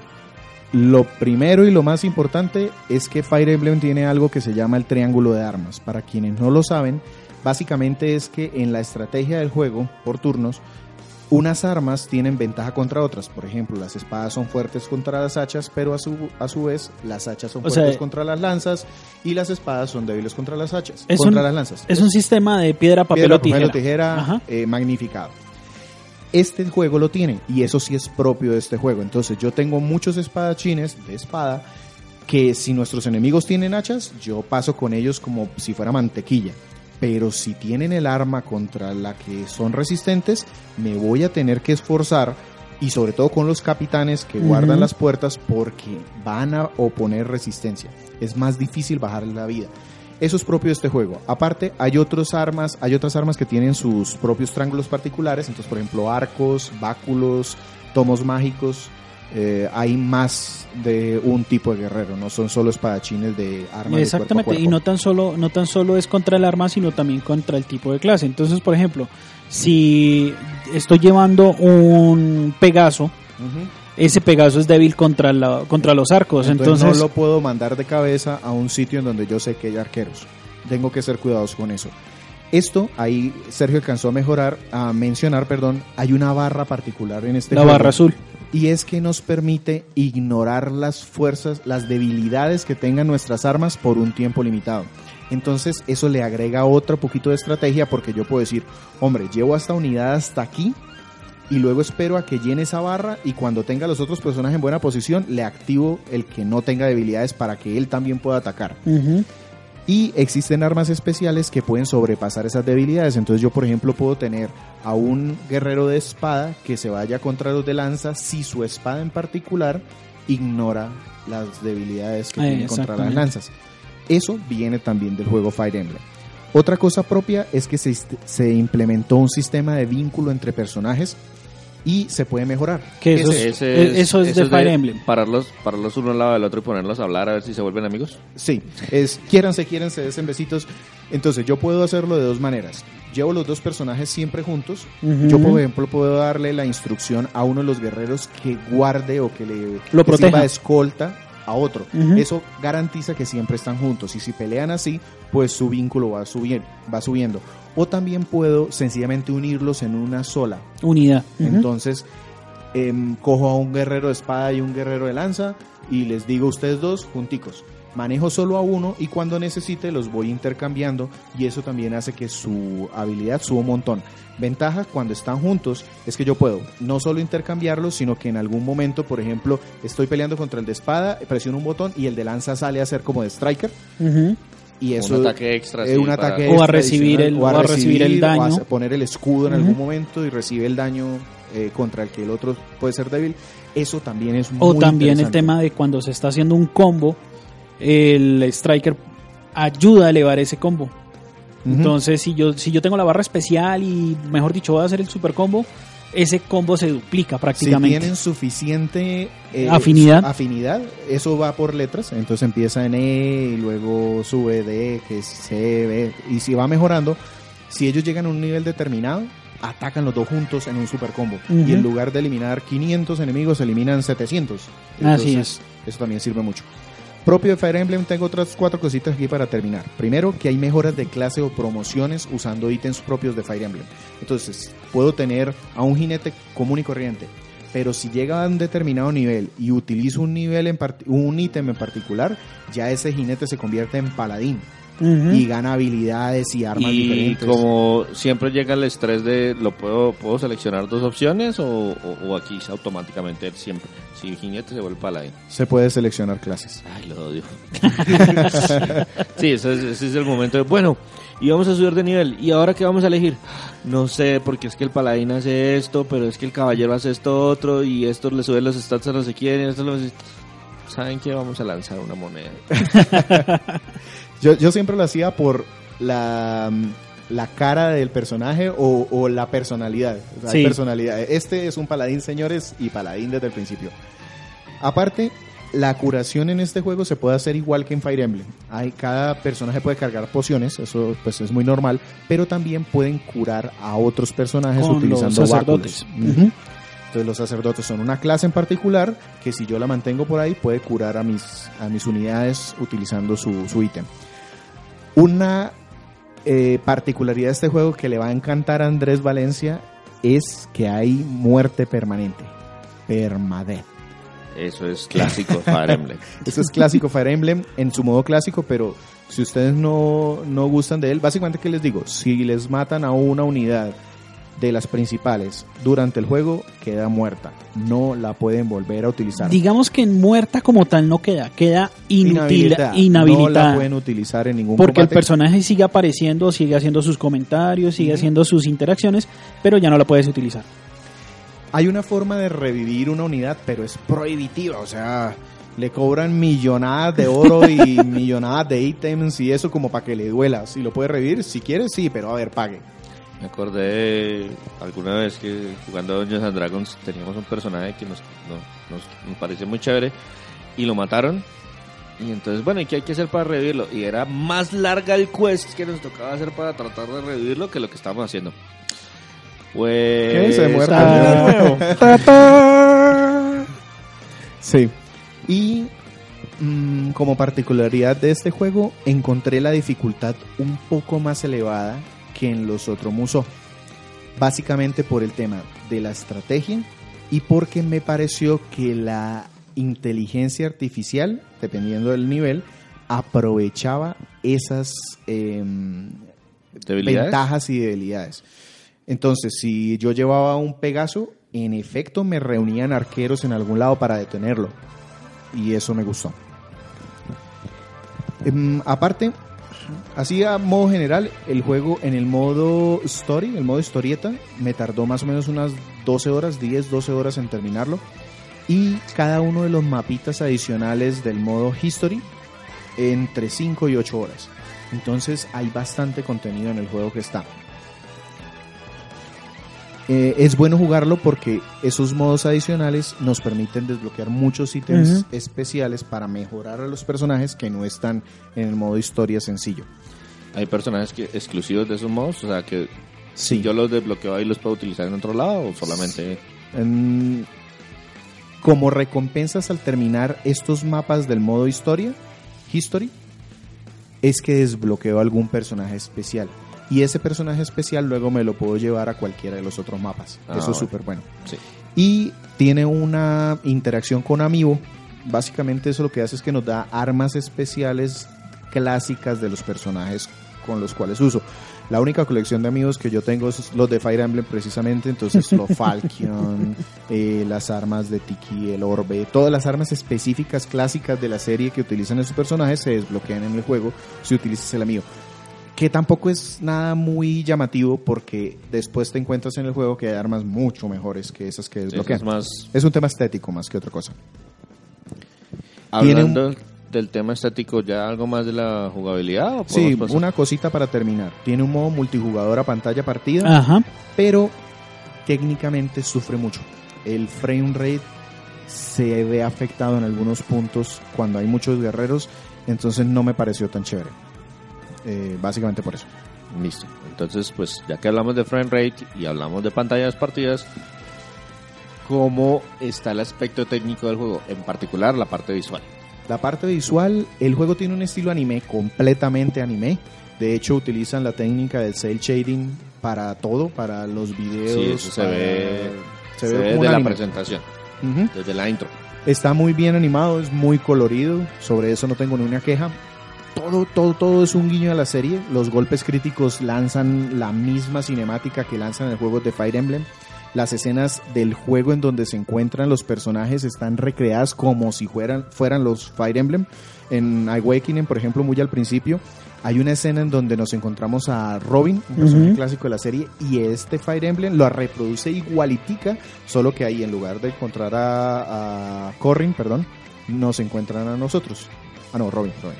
Speaker 2: Lo primero y lo más importante es que Fire Emblem tiene algo que se llama el triángulo de armas. Para quienes no lo saben, básicamente es que en la estrategia del juego, por turnos, unas armas tienen ventaja contra otras. Por ejemplo, las espadas son fuertes contra las hachas, pero a su, a su vez las hachas son
Speaker 1: O
Speaker 2: fuertes
Speaker 1: sea,
Speaker 2: contra las lanzas y las espadas son débiles contra las hachas,
Speaker 1: Es
Speaker 2: contra
Speaker 1: un-
Speaker 2: las lanzas.
Speaker 1: Es un sistema de piedra, papel
Speaker 2: Piedra,
Speaker 1: o tijera.
Speaker 2: papel o tijera, eh, magnificado. Este juego lo tiene y eso sí es propio de este juego. Entonces yo tengo muchos espadachines de espada que si nuestros enemigos tienen hachas, yo paso con ellos como si fuera mantequilla. Pero si tienen el arma contra la que son resistentes, me voy a tener que esforzar y sobre todo con los capitanes que guardan las puertas porque van a oponer resistencia. Es más difícil bajar la vida. Eso es propio de este juego. Aparte, hay otras armas, hay otras armas que tienen sus propios triángulos particulares. Entonces, por ejemplo, arcos, báculos, tomos mágicos. Eh, hay más de un tipo de guerrero, no son solo espadachines de armas.
Speaker 1: Exactamente,
Speaker 2: de cuerpo a
Speaker 1: y no
Speaker 2: cuerpo.
Speaker 1: tan solo no tan solo es contra el arma, sino también contra el tipo de clase. Entonces, por ejemplo, si estoy llevando un Pegaso. Ese Pegaso es débil contra la contra los arcos,
Speaker 2: Entonces,
Speaker 1: entonces,
Speaker 2: no lo puedo mandar de cabeza a un sitio en donde yo sé que hay arqueros. Tengo que ser cuidadosos con eso. Esto, ahí Sergio alcanzó a mejorar, a mencionar, perdón, hay una barra particular en este
Speaker 1: la
Speaker 2: juego.
Speaker 1: barra azul.
Speaker 2: y es que nos permite ignorar las fuerzas, las debilidades que tengan nuestras armas por un tiempo limitado. Entonces eso le agrega otro poquito de estrategia porque yo puedo decir, hombre, llevo esta unidad hasta aquí y luego espero a que llene esa barra y cuando tenga los otros personajes en buena posición le activo el que no tenga debilidades para que él también pueda atacar. Y existen armas especiales que pueden sobrepasar esas debilidades. Entonces yo, por ejemplo, puedo tener a un guerrero de espada que se vaya contra los de lanza si su espada en particular ignora las debilidades que tiene contra las lanzas. Eso viene también del juego Fire Emblem. Otra cosa propia es que se, se implementó un sistema de vínculo entre personajes y se puede mejorar.
Speaker 1: Que eso es, eh, eso es de Fire Emblem.
Speaker 3: Pararlos, pararlos uno al lado del otro y ponerlos a hablar a ver si se vuelven amigos.
Speaker 2: Sí, es quiéranse, quiéranse, desen besitos. Entonces yo puedo hacerlo de dos maneras. Llevo los dos personajes siempre juntos. Yo, por ejemplo, puedo darle la instrucción a uno de los guerreros que guarde o que le
Speaker 1: Lo
Speaker 2: que
Speaker 1: proteja.
Speaker 2: sirva de escolta a otro. Eso garantiza que siempre están juntos. Y si pelean así, pues su vínculo va, subir, va subiendo. O también puedo sencillamente unirlos en una sola.
Speaker 1: unidad.
Speaker 2: Entonces, em, cojo a un guerrero de espada y un guerrero de lanza y les digo ustedes dos junticos. Manejo solo a uno y cuando necesite los voy intercambiando y eso también hace que su habilidad suba un montón. Ventaja cuando están juntos es que yo puedo no solo intercambiarlos, sino que en algún momento, por ejemplo, estoy peleando contra el de espada, presiono un botón y el de lanza sale a ser como de striker. Y eso
Speaker 3: un ataque extra.
Speaker 2: es
Speaker 3: sí,
Speaker 2: un
Speaker 3: para-
Speaker 2: ataque
Speaker 1: O a
Speaker 2: extra
Speaker 1: recibir el- o a recibir el
Speaker 2: o a
Speaker 1: daño.
Speaker 2: poner el escudo en algún momento y recibe el daño eh, contra el que el otro puede ser débil, eso también es muy
Speaker 1: O también el tema de cuando se está haciendo un combo, el striker ayuda a elevar ese combo. Entonces, si yo, si yo tengo la barra especial y, mejor dicho, voy a hacer el super combo, ese combo se duplica
Speaker 2: si
Speaker 1: prácticamente.
Speaker 2: tienen suficiente eh,
Speaker 1: Afinidad.
Speaker 2: afinidad, eso va por letras, entonces empieza en E y luego sube D, que es C, B, y si va mejorando, si ellos llegan a un nivel determinado, atacan los dos juntos en un super combo.
Speaker 1: Ujú.
Speaker 2: Y en lugar de eliminar 500 enemigos, eliminan 700.
Speaker 1: Así
Speaker 2: Entonces, Eso también sirve mucho. Propio de Fire Emblem, tengo otras cuatro cositas aquí para terminar. Primero, que hay mejoras de clase o promociones usando ítems propios de Fire Emblem. Entonces, puedo tener a un jinete común y corriente, pero si llega a un determinado nivel y utilizo un nivel en un ítem en particular, ya ese jinete se convierte en paladín
Speaker 1: Ujú.
Speaker 2: y gana habilidades y armas
Speaker 3: Y
Speaker 2: diferentes.
Speaker 3: como siempre llega el estrés de, ¿lo puedo, puedo seleccionar dos opciones o, o- o aquí automáticamente siempre? Si jinete se vuelve paladín.
Speaker 2: Se puede seleccionar clases.
Speaker 3: Ay, lo odio. sí, ese es, ese es el momento de, bueno, y vamos a subir de nivel. ¿Y ahora qué vamos a elegir? No sé, porque es que el paladín hace esto, pero es que el caballero hace esto otro, y esto le sube los stats a no sé quién, y esto lo ¿Saben qué? Vamos a lanzar una moneda.
Speaker 2: Yo, yo siempre lo hacía por la, la cara del personaje o, o la personalidad. O sea, hay
Speaker 1: Sí.
Speaker 2: personalidad. Este es un paladín, señores, y paladín desde el principio. Aparte, la curación en este juego se puede hacer igual que en Fire Emblem. Hay, cada personaje puede cargar pociones, eso pues es muy normal, pero también pueden curar a otros personajes
Speaker 1: Con
Speaker 2: utilizando
Speaker 1: los sacerdotes.
Speaker 2: Entonces los sacerdotes son una clase en particular que si yo la mantengo por ahí puede curar a mis, a mis unidades utilizando su, su ítem. Una eh, particularidad de este juego que le va a encantar a Andrés Valencia es que hay muerte permanente. Permadeath.
Speaker 3: Eso es clásico Fire Emblem.
Speaker 2: Eso es clásico Fire Emblem en su modo clásico, pero si ustedes no, no gustan de él, básicamente, ¿qué les digo? Si les matan a una unidad de las principales durante el juego, queda muerta. No la pueden volver a utilizar.
Speaker 1: Digamos que en muerta como tal no queda, queda inútil,
Speaker 2: Inhabilitada. No la pueden utilizar en ningún
Speaker 1: porque el personaje sigue apareciendo, sigue haciendo sus comentarios, sigue haciendo sus interacciones, pero ya no la puedes utilizar.
Speaker 2: Hay una forma de revivir una unidad, pero es prohibitiva. O sea, le cobran millonadas de oro y millonadas de ítems y eso como para que le duela. Si lo puede revivir, si quiere, sí, pero a ver, pague.
Speaker 3: Me acordé alguna vez que jugando a Dungeons and Dragons teníamos un personaje que nos, no- nos, nos pareció muy chévere y lo mataron. Y entonces, bueno, ¿y qué hay que hacer para revivirlo? Y era más larga el quest que nos tocaba hacer para tratar de revivirlo que lo que estábamos haciendo. Pues...
Speaker 2: ¿Qué? Se muerde.
Speaker 3: Ah.
Speaker 2: Sí. Y mm, como particularidad de este juego, encontré la dificultad un poco más elevada que en los otros Musou. Básicamente por el tema de la estrategia y porque me pareció que la inteligencia artificial, dependiendo del nivel, aprovechaba esas em, ventajas y debilidades. Entonces, si yo llevaba un Pegaso, en efecto me reunían arqueros en algún lado para detenerlo. Y eso me gustó. Em, aparte, así a modo general, el juego en el modo story, el modo historieta, me tardó más o menos unas 12 horas, 10, 12 horas en terminarlo. Y cada uno de los mapitas adicionales del modo history, entre 5 y 8 horas. Entonces hay bastante contenido en el juego que está. Eh, es bueno jugarlo porque esos modos adicionales nos permiten desbloquear muchos ítems especiales para mejorar a los personajes que no están en el modo historia sencillo.
Speaker 3: Hay personajes que, exclusivos de esos modos, o sea que
Speaker 2: Sí.
Speaker 3: yo los desbloqueo y los puedo utilizar en otro lado o solamente...
Speaker 2: Como recompensas al terminar estos mapas del modo historia, history, es que desbloqueo algún personaje especial. Y ese personaje especial luego me lo puedo llevar a cualquiera de los otros mapas.
Speaker 3: Ah,
Speaker 2: Eso es súper bueno.
Speaker 3: Sí.
Speaker 2: Y tiene una interacción con Amiibo. Básicamente eso lo que hace es que nos da armas especiales clásicas de los personajes con los cuales uso. La única colección de amigos que yo tengo es los de Fire Emblem precisamente, entonces los Falcon, eh, las armas de Tiki, el Orbe, todas las armas específicas clásicas de la serie que utilizan esos personajes se desbloquean en el juego si utilizas el amigo. Que tampoco es nada muy llamativo porque después te encuentras en el juego que hay armas mucho mejores que esas que
Speaker 3: Sí,
Speaker 2: desbloquean.
Speaker 3: es más
Speaker 2: Es un tema estético más que otra cosa.
Speaker 3: Hablando del tema estético, ya algo más de la jugabilidad o
Speaker 2: Sí,
Speaker 3: pasar?
Speaker 2: una cosita para terminar. Tiene un modo multijugador a pantalla partida,
Speaker 1: Ajá.
Speaker 2: pero técnicamente sufre mucho. El frame rate se ve afectado en algunos puntos cuando hay muchos guerreros, entonces no me pareció tan chévere. Eh, básicamente por eso.
Speaker 3: Listo. Entonces, pues ya que hablamos de frame rate y hablamos de pantallas partidas, ¿cómo está el aspecto técnico del juego? En particular, la parte visual.
Speaker 2: La parte visual, el juego tiene un estilo anime, completamente anime. De hecho, utilizan la técnica del cel shading para todo, para los videos.
Speaker 3: Sí, eso se
Speaker 2: para-
Speaker 3: ve,
Speaker 2: se
Speaker 3: se
Speaker 2: ve
Speaker 3: desde la presentación, desde la intro.
Speaker 2: Está muy bien animado, es muy colorido, sobre eso no tengo ni una queja. Todo, todo, todo es un guiño a la serie. Los golpes críticos lanzan la misma cinemática que lanzan el juego de Fire Emblem. Las escenas del juego en donde se encuentran los personajes están recreadas como si fueran, fueran los Fire Emblem. En Awakening, por ejemplo, muy al principio, hay una escena en donde nos encontramos a Robin, un personaje clásico de la serie, y este Fire Emblem lo reproduce igualitica, solo que ahí en lugar de encontrar a, a Corrin, perdón, nos encuentran a nosotros. Ah, no, Robin, Robin.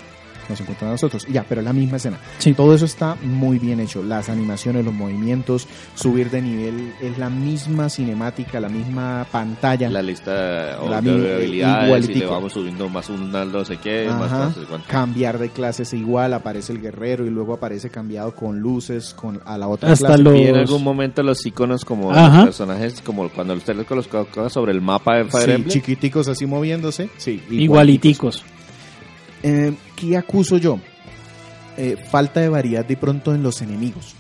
Speaker 2: Nos encuentran a nosotros. Y Ya, pero es la misma escena.
Speaker 1: Sí.
Speaker 2: Todo eso está muy bien hecho. Las animaciones, los movimientos, subir de nivel, es la misma cinemática, la misma pantalla.
Speaker 3: La lista o
Speaker 2: La
Speaker 3: de habilidades y
Speaker 2: igualitico.
Speaker 3: le vamos subiendo más un no sé qué, más no sé.
Speaker 2: Cambiar de clases igual, aparece el guerrero y luego aparece cambiado con luces con a la otra
Speaker 1: Hasta
Speaker 2: clase.
Speaker 3: Y en algún momento los iconos como
Speaker 1: Ajá.
Speaker 3: los personajes, como cuando usted los coloca sobre el mapa de Fire
Speaker 2: Sí,
Speaker 3: Emblem,
Speaker 2: chiquiticos así moviéndose. Sí,
Speaker 1: Igualiticos.
Speaker 2: Eh, ¿Qué acuso yo? Eh, falta de variedad de pronto en los enemigos.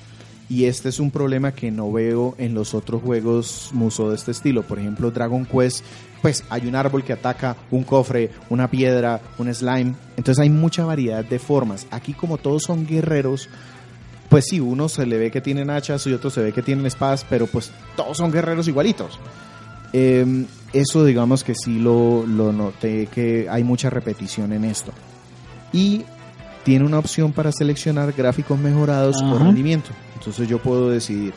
Speaker 2: Y este es un problema que no veo en los otros juegos muso de este estilo. Por ejemplo, Dragon Quest, pues hay un árbol que ataca, un cofre, una piedra, un slime. Entonces hay mucha variedad de formas. Aquí como todos son guerreros, pues sí, uno se le ve que tienen hachas y otro se ve que tienen espadas, pero pues todos son guerreros igualitos. Eh, eso digamos que sí lo, lo noté que hay mucha repetición en esto. Y tiene una opción para seleccionar gráficos mejorados por
Speaker 1: Ajá.
Speaker 2: rendimiento. Entonces yo puedo decidir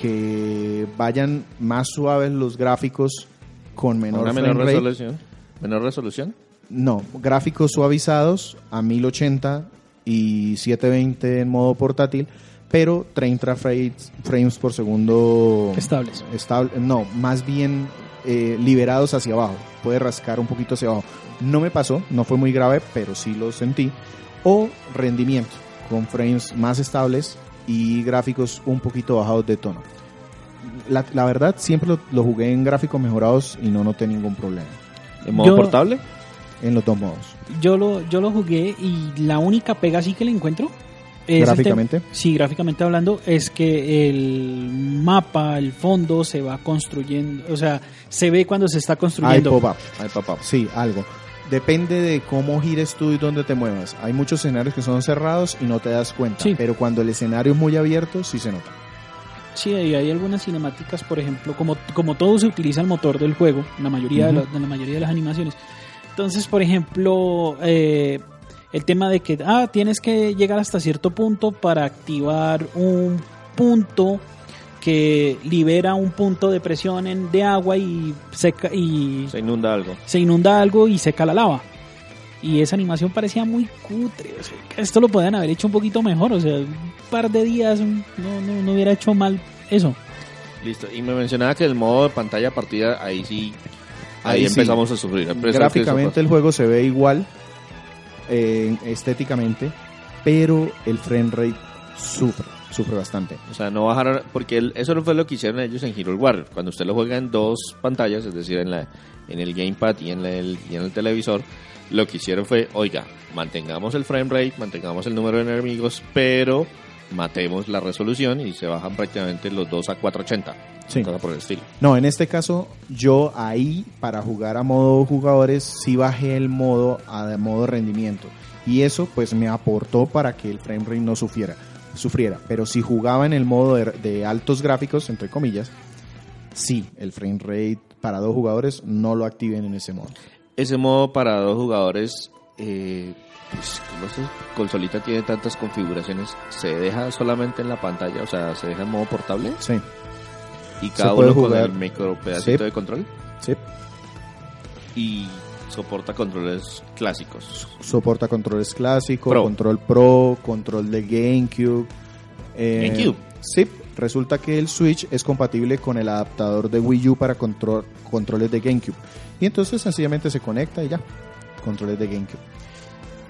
Speaker 2: que vayan más suaves los gráficos con menor,
Speaker 3: una menor
Speaker 2: rate.
Speaker 3: resolución. Menor resolución.
Speaker 2: No, gráficos suavizados a 1080 y 720 en modo portátil, pero 30 frames, frames por segundo
Speaker 1: Estables.
Speaker 2: estable, no, más bien eh, liberados hacia abajo. Puede rascar un poquito hacia abajo. No me pasó, no fue muy grave, pero sí lo sentí. O rendimiento, con frames más estables y gráficos un poquito bajados de tono. La, la verdad, siempre lo, lo jugué en gráficos mejorados y no noté ningún problema.
Speaker 3: En modo
Speaker 1: Yo-
Speaker 3: portable.
Speaker 2: En los dos modos.
Speaker 1: Yo lo, yo lo jugué y la única pega sí que le encuentro es
Speaker 2: Gráficamente.
Speaker 1: sí, gráficamente hablando, es que el mapa, el fondo se va construyendo, o sea, se ve cuando se está
Speaker 2: Hay
Speaker 1: construyendo.
Speaker 2: pop-up.
Speaker 3: Ay, papá.
Speaker 2: Sí, algo. Depende de cómo gires tú y dónde te muevas. Hay muchos escenarios que son cerrados y no te das cuenta.
Speaker 1: Sí.
Speaker 2: Pero cuando el escenario es muy abierto, sí se nota.
Speaker 1: Sí, y hay algunas cinemáticas, por ejemplo, como, como todo se utiliza el motor del juego, en la mayoría, de, la, de la mayoría de las animaciones. Entonces, por ejemplo, eh, el tema de que ah, tienes que llegar hasta cierto punto para activar un punto que libera un punto de presión en- de agua y seca y
Speaker 3: Se inunda algo.
Speaker 1: se inunda algo y seca la lava. Y esa animación parecía muy cutre. o sea, esto lo podían haber hecho un poquito mejor. O sea, un par de días no, no, no hubiera hecho mal eso.
Speaker 3: Listo. Y me mencionaba que el modo de pantalla partida, ahí sí. Ahí,
Speaker 2: Ahí sí.
Speaker 3: empezamos a sufrir.
Speaker 2: Gráficamente el juego se ve igual, eh, estéticamente, pero el frame rate sufre, sufre bastante.
Speaker 3: O sea, no bajar, porque el- eso no fue lo que hicieron ellos en Hero Warrior. Cuando usted lo juega en dos pantallas, es decir, en, la, en el gamepad y en, la- el, y en el televisor, lo que hicieron fue, oiga, mantengamos el frame rate, mantengamos el número de enemigos, pero matemos la resolución y se bajan prácticamente los dos a 480.
Speaker 2: Sí.
Speaker 3: Cosa por el estilo.
Speaker 2: No, en este caso, yo ahí para jugar a modo jugadores sí bajé el modo a modo rendimiento. Y eso pues me aportó para que el frame rate no sufriera. Sufriera. Pero si jugaba en el modo de, de altos gráficos, entre comillas, sí, el frame rate para dos jugadores no lo activen en ese modo.
Speaker 3: Ese modo para dos jugadores eh, pues como esta consolita tiene tantas configuraciones, ¿se deja solamente en la pantalla? O sea, ¿se deja en modo portable?
Speaker 2: Sí,
Speaker 3: Y cada uno con
Speaker 2: jugar.
Speaker 3: el micro pedacito
Speaker 2: Sí.
Speaker 3: de control.
Speaker 2: sí.
Speaker 3: Y soporta controles clásicos.
Speaker 2: Soporta controles clásicos,
Speaker 3: Pro.
Speaker 2: control Pro, control de GameCube. Eh,
Speaker 3: GameCube.
Speaker 2: Sí, resulta que el Switch es compatible con el adaptador de Wii U para control, controles de GameCube. Y entonces sencillamente se conecta y ya, controles de GameCube.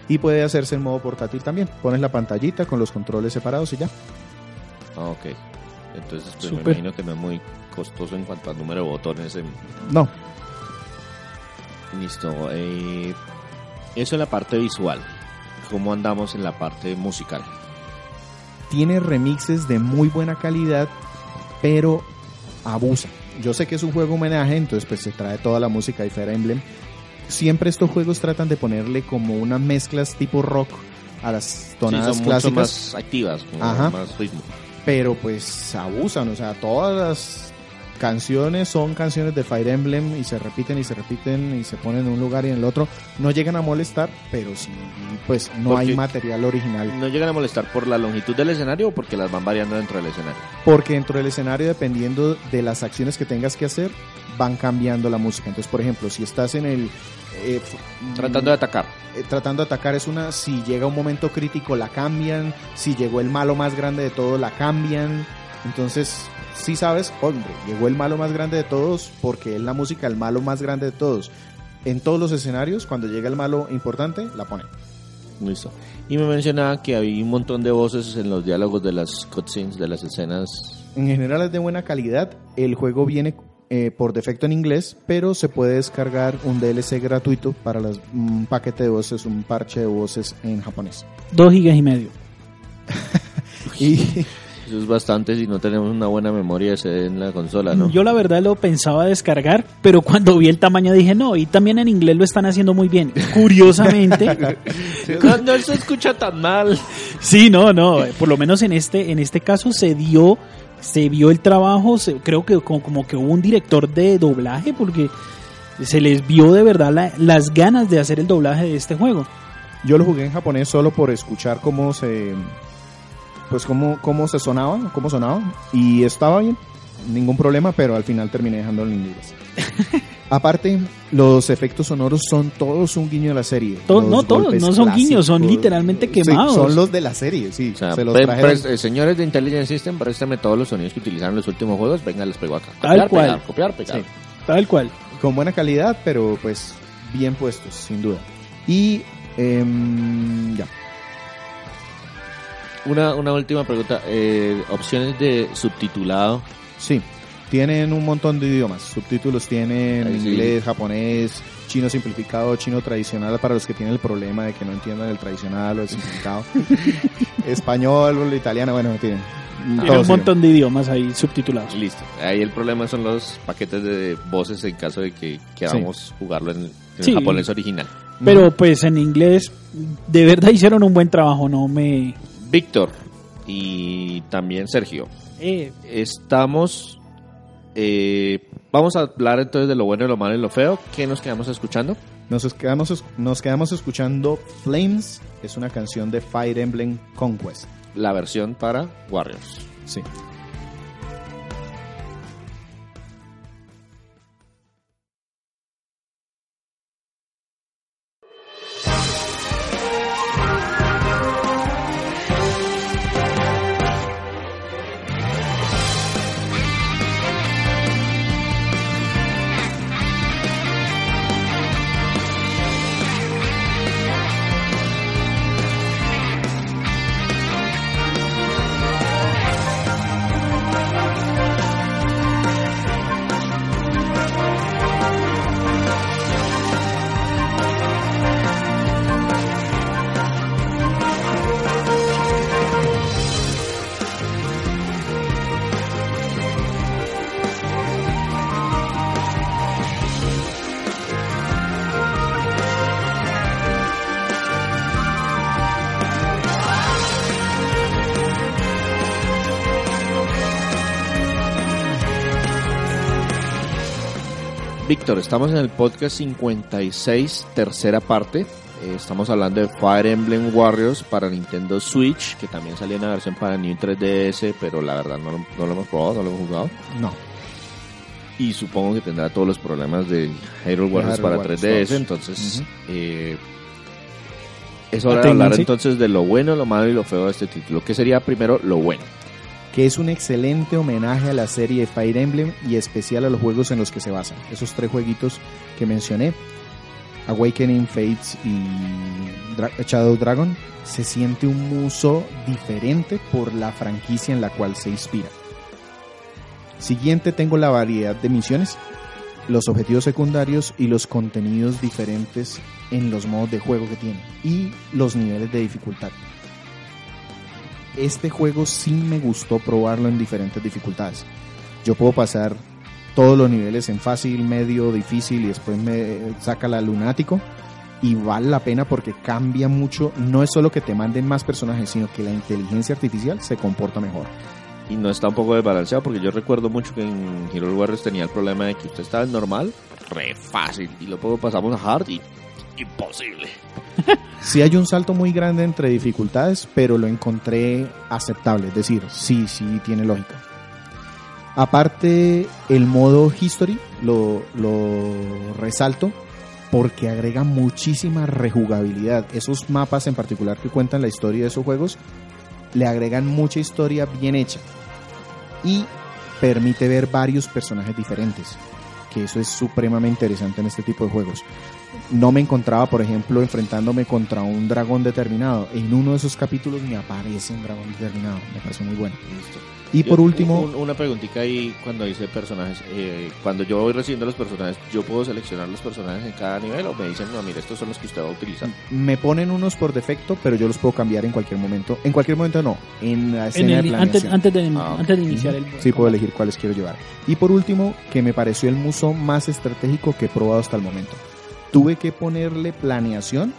Speaker 2: Y puede hacerse en modo portátil también. Pones la pantallita con los controles separados y ya.
Speaker 3: Ah, ok. Entonces, pues me
Speaker 1: Súper.
Speaker 3: imagino que no es muy costoso en cuanto al número de botones. en-
Speaker 2: No,
Speaker 3: Listo. eh, eso en la parte visual. ¿Cómo andamos en la parte musical?
Speaker 2: tiene remixes de muy buena calidad, pero abusa. Yo sé que es un juego homenaje, entonces pues se trae toda la música de Fire Emblem. Siempre estos juegos tratan de ponerle como unas mezclas tipo rock a las
Speaker 3: Sí,
Speaker 2: tonadas
Speaker 3: son
Speaker 2: clásicas,
Speaker 3: mucho más activas,
Speaker 2: Ajá.
Speaker 3: más ritmo.
Speaker 2: pero pues abusan, o sea, todas las canciones son canciones de Fire Emblem y se repiten y se repiten y se ponen en un lugar y en el otro. No llegan a molestar, pero sí, pues no
Speaker 3: Porque-
Speaker 2: hay material original.
Speaker 3: ¿No llegan a molestar por la longitud del escenario o porque las van variando dentro del escenario?
Speaker 2: Porque dentro del escenario, dependiendo de las acciones que tengas que hacer, van cambiando la música. Entonces, por ejemplo, si estás en el... eh,
Speaker 3: Tratando de atacar.
Speaker 2: eh, tratando de atacar es una, si llega un momento crítico la cambian, si llegó el malo más grande de todos la cambian. Entonces, sí sabes, hombre, llegó el malo más grande de todos porque es la música el malo más grande de todos. En todos los escenarios, cuando llega el malo importante, la ponen.
Speaker 3: Listo. Y me mencionaba que había un montón de voces en los diálogos de las cutscenes, de las escenas.
Speaker 2: En general es de buena calidad. El juego viene eh, por defecto en inglés, pero se puede descargar un DLC gratuito para las- un paquete de voces, un parche de voces en japonés.
Speaker 1: Dos gigas y medio.
Speaker 2: Y
Speaker 3: Eso es bastante si no tenemos una buena memoria en la consola, ¿no?
Speaker 1: Yo la verdad lo pensaba descargar, pero cuando vi el tamaño dije, no, y también en inglés lo están haciendo muy bien. Curiosamente,
Speaker 3: No, no se escucha tan mal.
Speaker 1: sí, no, no, por lo menos en este, en este caso se dio, se vio el trabajo, se- creo que como, como que hubo un director de doblaje, porque se les vio de verdad la- las ganas de hacer el doblaje de este juego.
Speaker 2: yo lo jugué en japonés solo por escuchar cómo se pues cómo, cómo se sonaba, cómo sonaba y estaba bien, ningún problema, pero al final terminé dejándolo en inglés. Aparte, los efectos sonoros son todos un guiño de la serie.
Speaker 1: To-
Speaker 2: Los
Speaker 1: no todos, no son guiños, son literalmente
Speaker 2: Sí,
Speaker 1: quemados.
Speaker 2: son los de la serie, sí.
Speaker 3: O sea,
Speaker 2: se los trajeron.
Speaker 3: pre- eh, señores de Intelligent System, préstame todos los sonidos que utilizaron en los últimos juegos. Venga, les pego acá.
Speaker 1: Tal cual.
Speaker 3: Pegar, copiar, pegar.
Speaker 2: Sí.
Speaker 1: Tal cual.
Speaker 2: con buena calidad, pero pues bien puestos, sin duda. Y em, ya.
Speaker 3: Una, una última pregunta. eh, opciones de subtitulado.
Speaker 2: Sí, tienen un montón de idiomas. Subtítulos tienen
Speaker 3: Ahí sí.
Speaker 2: inglés, japonés, chino simplificado, chino tradicional para los que tienen el problema de que no entiendan el tradicional o el simplificado. Español italiano, bueno, tienen.
Speaker 1: Tiene un montón de idiomas ahí subtitulados.
Speaker 3: Listo. Ahí el problema son los paquetes de voces en caso de que queramos jugarlo en, en
Speaker 1: Sí.
Speaker 3: japonés original.
Speaker 1: Pero pues en inglés, de verdad hicieron un buen trabajo, no me...
Speaker 3: Víctor y también Sergio.
Speaker 1: Eh,
Speaker 3: Estamos. eh, vamos a hablar entonces de lo bueno, lo malo y lo feo. ¿Qué nos quedamos escuchando?
Speaker 2: Nos quedamos, nos quedamos escuchando Flames, es una canción de Fire Emblem Conquest.
Speaker 3: La versión para Warriors.
Speaker 2: Sí.
Speaker 3: Víctor, estamos en el podcast 56, tercera parte. Eh, estamos hablando de Fire Emblem Warriors para Nintendo Switch, que también salió en la versión para New 3DS, pero la verdad no, lo- no lo hemos probado, no lo hemos jugado.
Speaker 2: No.
Speaker 3: Y supongo que tendrá todos los problemas de Hyrule Warriors para
Speaker 2: Warriors
Speaker 3: 3DS,
Speaker 2: 2.
Speaker 3: entonces eh, es hora de hablar entonces de lo bueno, lo malo y lo feo de este título. ¿Qué sería primero lo bueno?
Speaker 2: Que es un excelente homenaje a la serie Fire Emblem y especial a los juegos en los que se basan. Esos tres jueguitos que mencioné, Awakening, Fates y Shadow Dragon, se siente un muso diferente por la franquicia en la cual se inspira. Siguiente tengo la variedad de misiones, los objetivos secundarios y los contenidos diferentes en los modos de juego que tiene y los niveles de dificultad este juego sí me gustó probarlo en diferentes dificultades. Yo puedo pasar todos los niveles en fácil, medio, difícil y después me saca la lunático y vale la pena porque cambia mucho. No es solo que te manden más personajes, sino que la inteligencia artificial se comporta mejor.
Speaker 3: Y no está un poco desbalanceado porque yo recuerdo mucho que en Hyrule Warriors tenía el problema de que usted estaba en normal, re fácil, y luego pasamos a hard y imposible.
Speaker 2: Sí hay un salto muy grande entre dificultades, pero lo encontré aceptable. Es decir, sí, sí tiene lógica. Aparte, el modo History lo, lo resalto porque agrega muchísima rejugabilidad. Esos mapas en particular que cuentan la historia de esos juegos le agregan mucha historia bien hecha y permite ver varios personajes diferentes, que eso es supremamente interesante en este tipo de juegos no me encontraba, por ejemplo, enfrentándome contra un dragón determinado. En uno de esos capítulos me aparece un dragón determinado. Me parece muy bueno. Y por último,
Speaker 3: un- una preguntita ahí cuando dice personajes. eh, cuando yo voy recibiendo los personajes, ¿yo puedo seleccionar los personajes en cada nivel o me dicen, no, mire, estos son los que usted va a utilizar?
Speaker 2: me ponen unos por defecto, pero yo los puedo cambiar en cualquier momento. En cualquier momento no, en la
Speaker 1: En el-
Speaker 2: de
Speaker 1: antes,
Speaker 2: planeación.
Speaker 1: antes, de,
Speaker 3: Ah,
Speaker 1: antes de iniciar el
Speaker 2: Sí, puedo elegir cuáles quiero llevar. Y por último, que me pareció el muso más estratégico que he probado hasta el momento. Tuve que ponerle planeación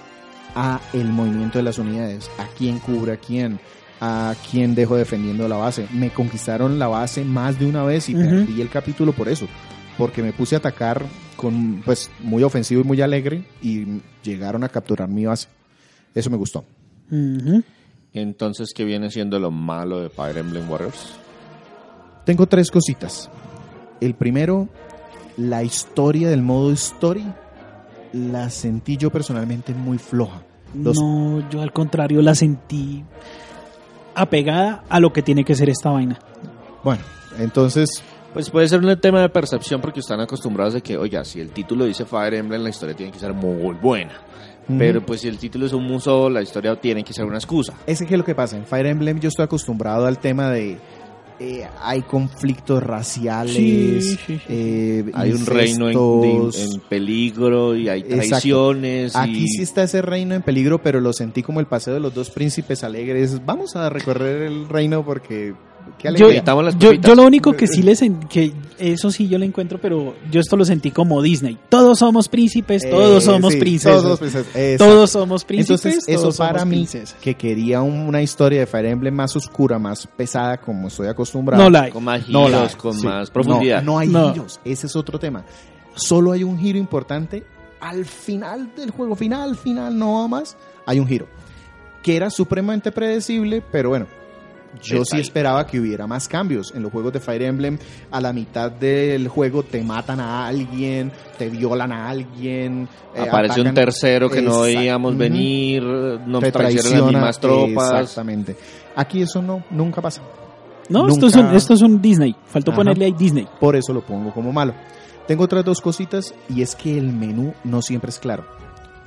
Speaker 2: a el movimiento de las unidades, a quién cubre a quién, a quién dejo defendiendo la base. Me conquistaron la base más de una vez y perdí el capítulo por eso, porque me puse a atacar con pues muy ofensivo y muy alegre y llegaron a capturar mi base. Eso me gustó.
Speaker 3: Entonces, ¿qué viene siendo lo malo de Fire Emblem Warriors?
Speaker 2: Tengo tres cositas. El primero, la historia del modo story la sentí yo personalmente muy floja. Los-
Speaker 1: No, yo al contrario la sentí apegada a lo que tiene que ser esta vaina.
Speaker 2: Bueno, entonces,
Speaker 3: Pues puede ser un tema de percepción porque están acostumbrados de que, oiga, si el título dice Fire Emblem, la historia tiene que ser muy buena. Pero pues si el título es un muso, la historia tiene que ser una excusa.
Speaker 2: ese que es lo que pasa. En Fire Emblem yo estoy acostumbrado al tema de eh, hay conflictos raciales,
Speaker 1: Sí, sí, sí.
Speaker 2: eh,
Speaker 3: Hay un reino en,
Speaker 2: incestos.
Speaker 3: de- en peligro y hay traiciones.
Speaker 2: Aquí sí está ese reino en peligro, pero lo sentí como el paseo de los dos príncipes alegres. Vamos a recorrer el reino porque qué
Speaker 1: Yo,
Speaker 3: las
Speaker 1: lo único que sí les en- que eso sí yo lo encuentro, pero yo esto lo sentí como Disney. Todos somos príncipes, todos
Speaker 2: Eh,
Speaker 1: somos
Speaker 2: sí,
Speaker 1: princesas.
Speaker 2: Todos somos princesas. Exacto.
Speaker 1: Todos somos príncipes.
Speaker 2: Entonces, eso
Speaker 1: todos
Speaker 2: para
Speaker 1: somos
Speaker 2: mí,
Speaker 1: princesas.
Speaker 2: que quería un- una historia de Fire Emblem más oscura, más pesada, como estoy acostumbrado.
Speaker 1: No la hay.
Speaker 3: Con más
Speaker 2: No
Speaker 3: giros,
Speaker 2: la hay,
Speaker 3: con
Speaker 2: sí.
Speaker 3: más profundidad.
Speaker 2: No, no hay
Speaker 1: No.
Speaker 2: giros, ese es otro tema. Solo hay un giro importante al final del juego, final, final, no más, hay un giro. Que era supremamente predecible, pero bueno, yo sí esperaba que hubiera más cambios. En los juegos de Fire Emblem, a la mitad del juego te matan a alguien, te violan a alguien. eh,
Speaker 3: Aparece un tercero que no veíamos venir, nos
Speaker 2: te
Speaker 3: traicionan las
Speaker 2: traiciona,
Speaker 3: mismas tropas.
Speaker 2: Exactamente. Aquí eso no, nunca pasa.
Speaker 1: No,
Speaker 2: Nunca-
Speaker 1: esto, es un, esto es un Disney. Faltó
Speaker 2: Ajá.
Speaker 1: ponerle ahí Disney.
Speaker 2: Por eso lo pongo como malo. Tengo otras dos cositas y es que el menú no siempre es claro.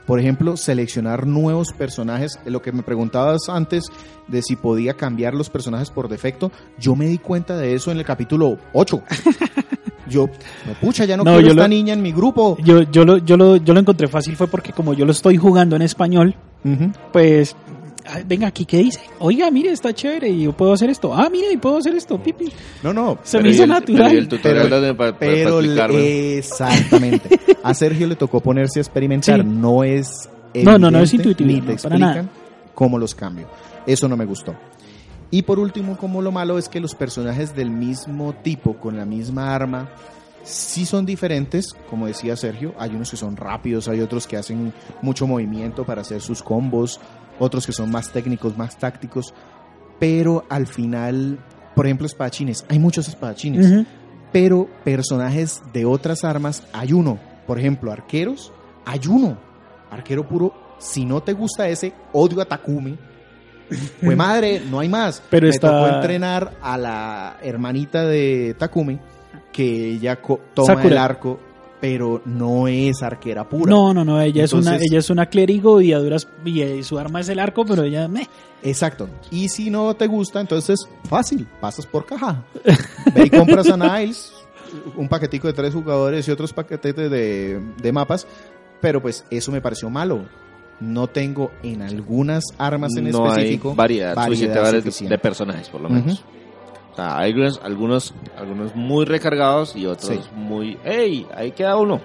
Speaker 2: Por ejemplo, seleccionar nuevos personajes. Lo que me preguntabas antes de si podía cambiar los personajes por defecto, yo me di cuenta de eso en el capítulo 8. Yo, pucha, ya no,
Speaker 1: No,
Speaker 2: quiero
Speaker 1: yo
Speaker 2: esta
Speaker 1: lo-
Speaker 2: niña en mi grupo.
Speaker 1: Yo, yo, lo, yo, lo, yo lo encontré fácil fue porque como yo lo estoy jugando en español, pues, venga, aquí, ¿qué dice? Oiga, mire, está chévere y yo puedo hacer esto. Ah, mire, y puedo hacer esto, pipi.
Speaker 2: No, no,
Speaker 1: Se
Speaker 3: Pero
Speaker 1: me hizo
Speaker 3: el-
Speaker 1: natural.
Speaker 3: pero y el tutorial
Speaker 2: Pero- Pero
Speaker 3: para explicarme.
Speaker 2: exactamente. A Sergio le tocó ponerse a experimentar.
Speaker 1: Sí.
Speaker 2: No es
Speaker 1: No, no, no es
Speaker 2: evidente,
Speaker 1: intuitivo,
Speaker 2: Ni
Speaker 1: no,
Speaker 2: te
Speaker 1: para
Speaker 2: explican cómo los cambio. Eso no me gustó. Y por último, como lo malo es que los personajes del mismo tipo, con la misma arma, Sí son diferentes, como decía Sergio, hay unos que son rápidos, hay otros que hacen mucho movimiento para hacer sus combos, otros que son más técnicos, más tácticos, pero al final, por ejemplo, espadachines, hay muchos espadachines, pero personajes de otras armas hay uno. Por ejemplo, arqueros, hay uno. Arquero puro, si no te gusta ese, odio a Takumi. Pues madre, no hay más.
Speaker 1: Pero
Speaker 2: Me
Speaker 1: está-
Speaker 2: tocó entrenar a la hermanita de Takumi, que ella toma
Speaker 1: Sakura.
Speaker 2: el arco, pero no es arquera pura.
Speaker 1: No, no, no, ella es una, ella es una clérigo y a duras y eh, su arma es el arco, pero ella meh.
Speaker 2: Exacto. Y si no te gusta, entonces fácil, pasas por caja. Ve y compras a Niles, un paquetico de tres jugadores y otros paquetes de, de mapas, pero pues eso me pareció malo. No tengo en algunas armas en
Speaker 3: no
Speaker 2: específico
Speaker 3: hay variedad,
Speaker 2: variedad
Speaker 3: suficiente de-
Speaker 2: suficiente.
Speaker 3: de personajes, por lo menos. O sea, hay algunos, algunos, algunos muy recargados y otros
Speaker 2: Sí.
Speaker 3: muy... ¡Ey! Ahí queda uno.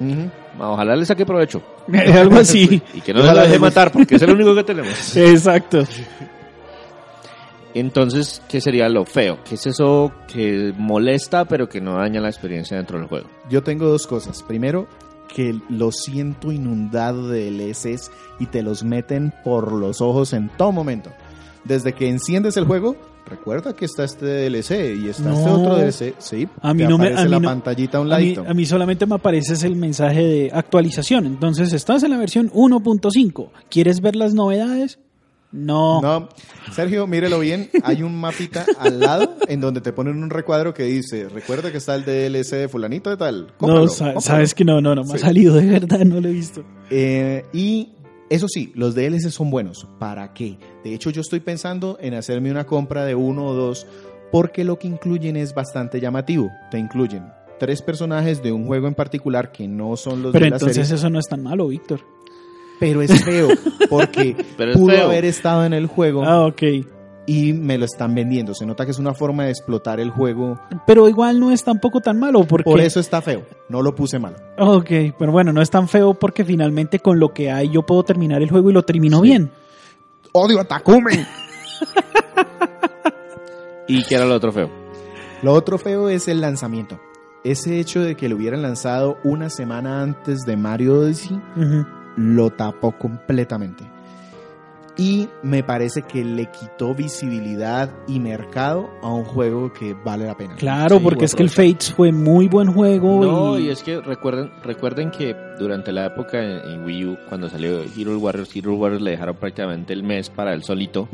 Speaker 2: Ujú.
Speaker 3: Ojalá le saque provecho.
Speaker 1: algo así.
Speaker 3: Y que no se la deje matar, porque es el único que tenemos.
Speaker 1: Exacto.
Speaker 3: Entonces, ¿qué sería lo feo? ¿Qué es eso que molesta pero que no daña la experiencia dentro del juego?
Speaker 2: Yo tengo dos cosas. Primero, que lo siento inundado de DLCs y te los meten por los ojos en todo momento. Desde que enciendes el juego, recuerda que está este DLC y está este
Speaker 1: No.
Speaker 2: otro DLC. Sí,
Speaker 1: A mí
Speaker 2: te
Speaker 1: no me- a mí
Speaker 2: la
Speaker 1: no-
Speaker 2: pantallita a un
Speaker 1: A mí, a mí solamente me aparece el mensaje de actualización. Entonces, estás en la versión 1.5. ¿Quieres ver las novedades? No.
Speaker 2: No, Sergio, mírelo bien. Hay un mapita al lado en donde te ponen un recuadro que dice, recuerda que está el DLC de fulanito de tal.
Speaker 1: No,
Speaker 2: Cómpralo,
Speaker 1: sa-
Speaker 2: cómpralo".
Speaker 1: sabes que no, no, no me ha
Speaker 2: Sí.
Speaker 1: salido de verdad, no lo he visto.
Speaker 2: Eh, y eso sí, los DLC son buenos. ¿Para qué? De hecho, yo estoy pensando en hacerme una compra de uno o dos porque lo que incluyen es bastante llamativo. Te incluyen tres personajes de un juego en particular que no son los
Speaker 1: Pero
Speaker 2: de la
Speaker 1: entonces
Speaker 2: serie.
Speaker 1: eso no es tan malo, Víctor.
Speaker 2: Pero es feo porque
Speaker 3: Pero es
Speaker 2: pudo
Speaker 3: feo.
Speaker 2: haber estado en el juego
Speaker 1: Ah, ok.
Speaker 2: Y me lo están vendiendo. Se nota que es una forma de explotar el juego.
Speaker 1: Pero igual no es tampoco tan malo porque...
Speaker 2: Por eso está feo. No lo puse mal.
Speaker 1: Ok, pero bueno, no es tan feo porque finalmente con lo que hay yo puedo terminar el juego y lo termino
Speaker 2: Sí.
Speaker 1: bien.
Speaker 2: Odio a Takumi.
Speaker 3: ¿Y qué era lo otro feo?
Speaker 2: Lo otro feo es el lanzamiento. Ese hecho de que lo hubieran lanzado una semana antes de Mario Odyssey lo tapó completamente. Y me parece que le quitó visibilidad y mercado a un juego que vale la pena.
Speaker 1: Claro,
Speaker 3: Sí,
Speaker 1: porque es que el. Fates fue muy buen juego
Speaker 3: No,
Speaker 1: y...
Speaker 3: y es que recuerden, recuerden que durante la época en, en Wii U, cuando salió Hero Warriors, Hero Warriors le dejaron prácticamente el mes para él solito.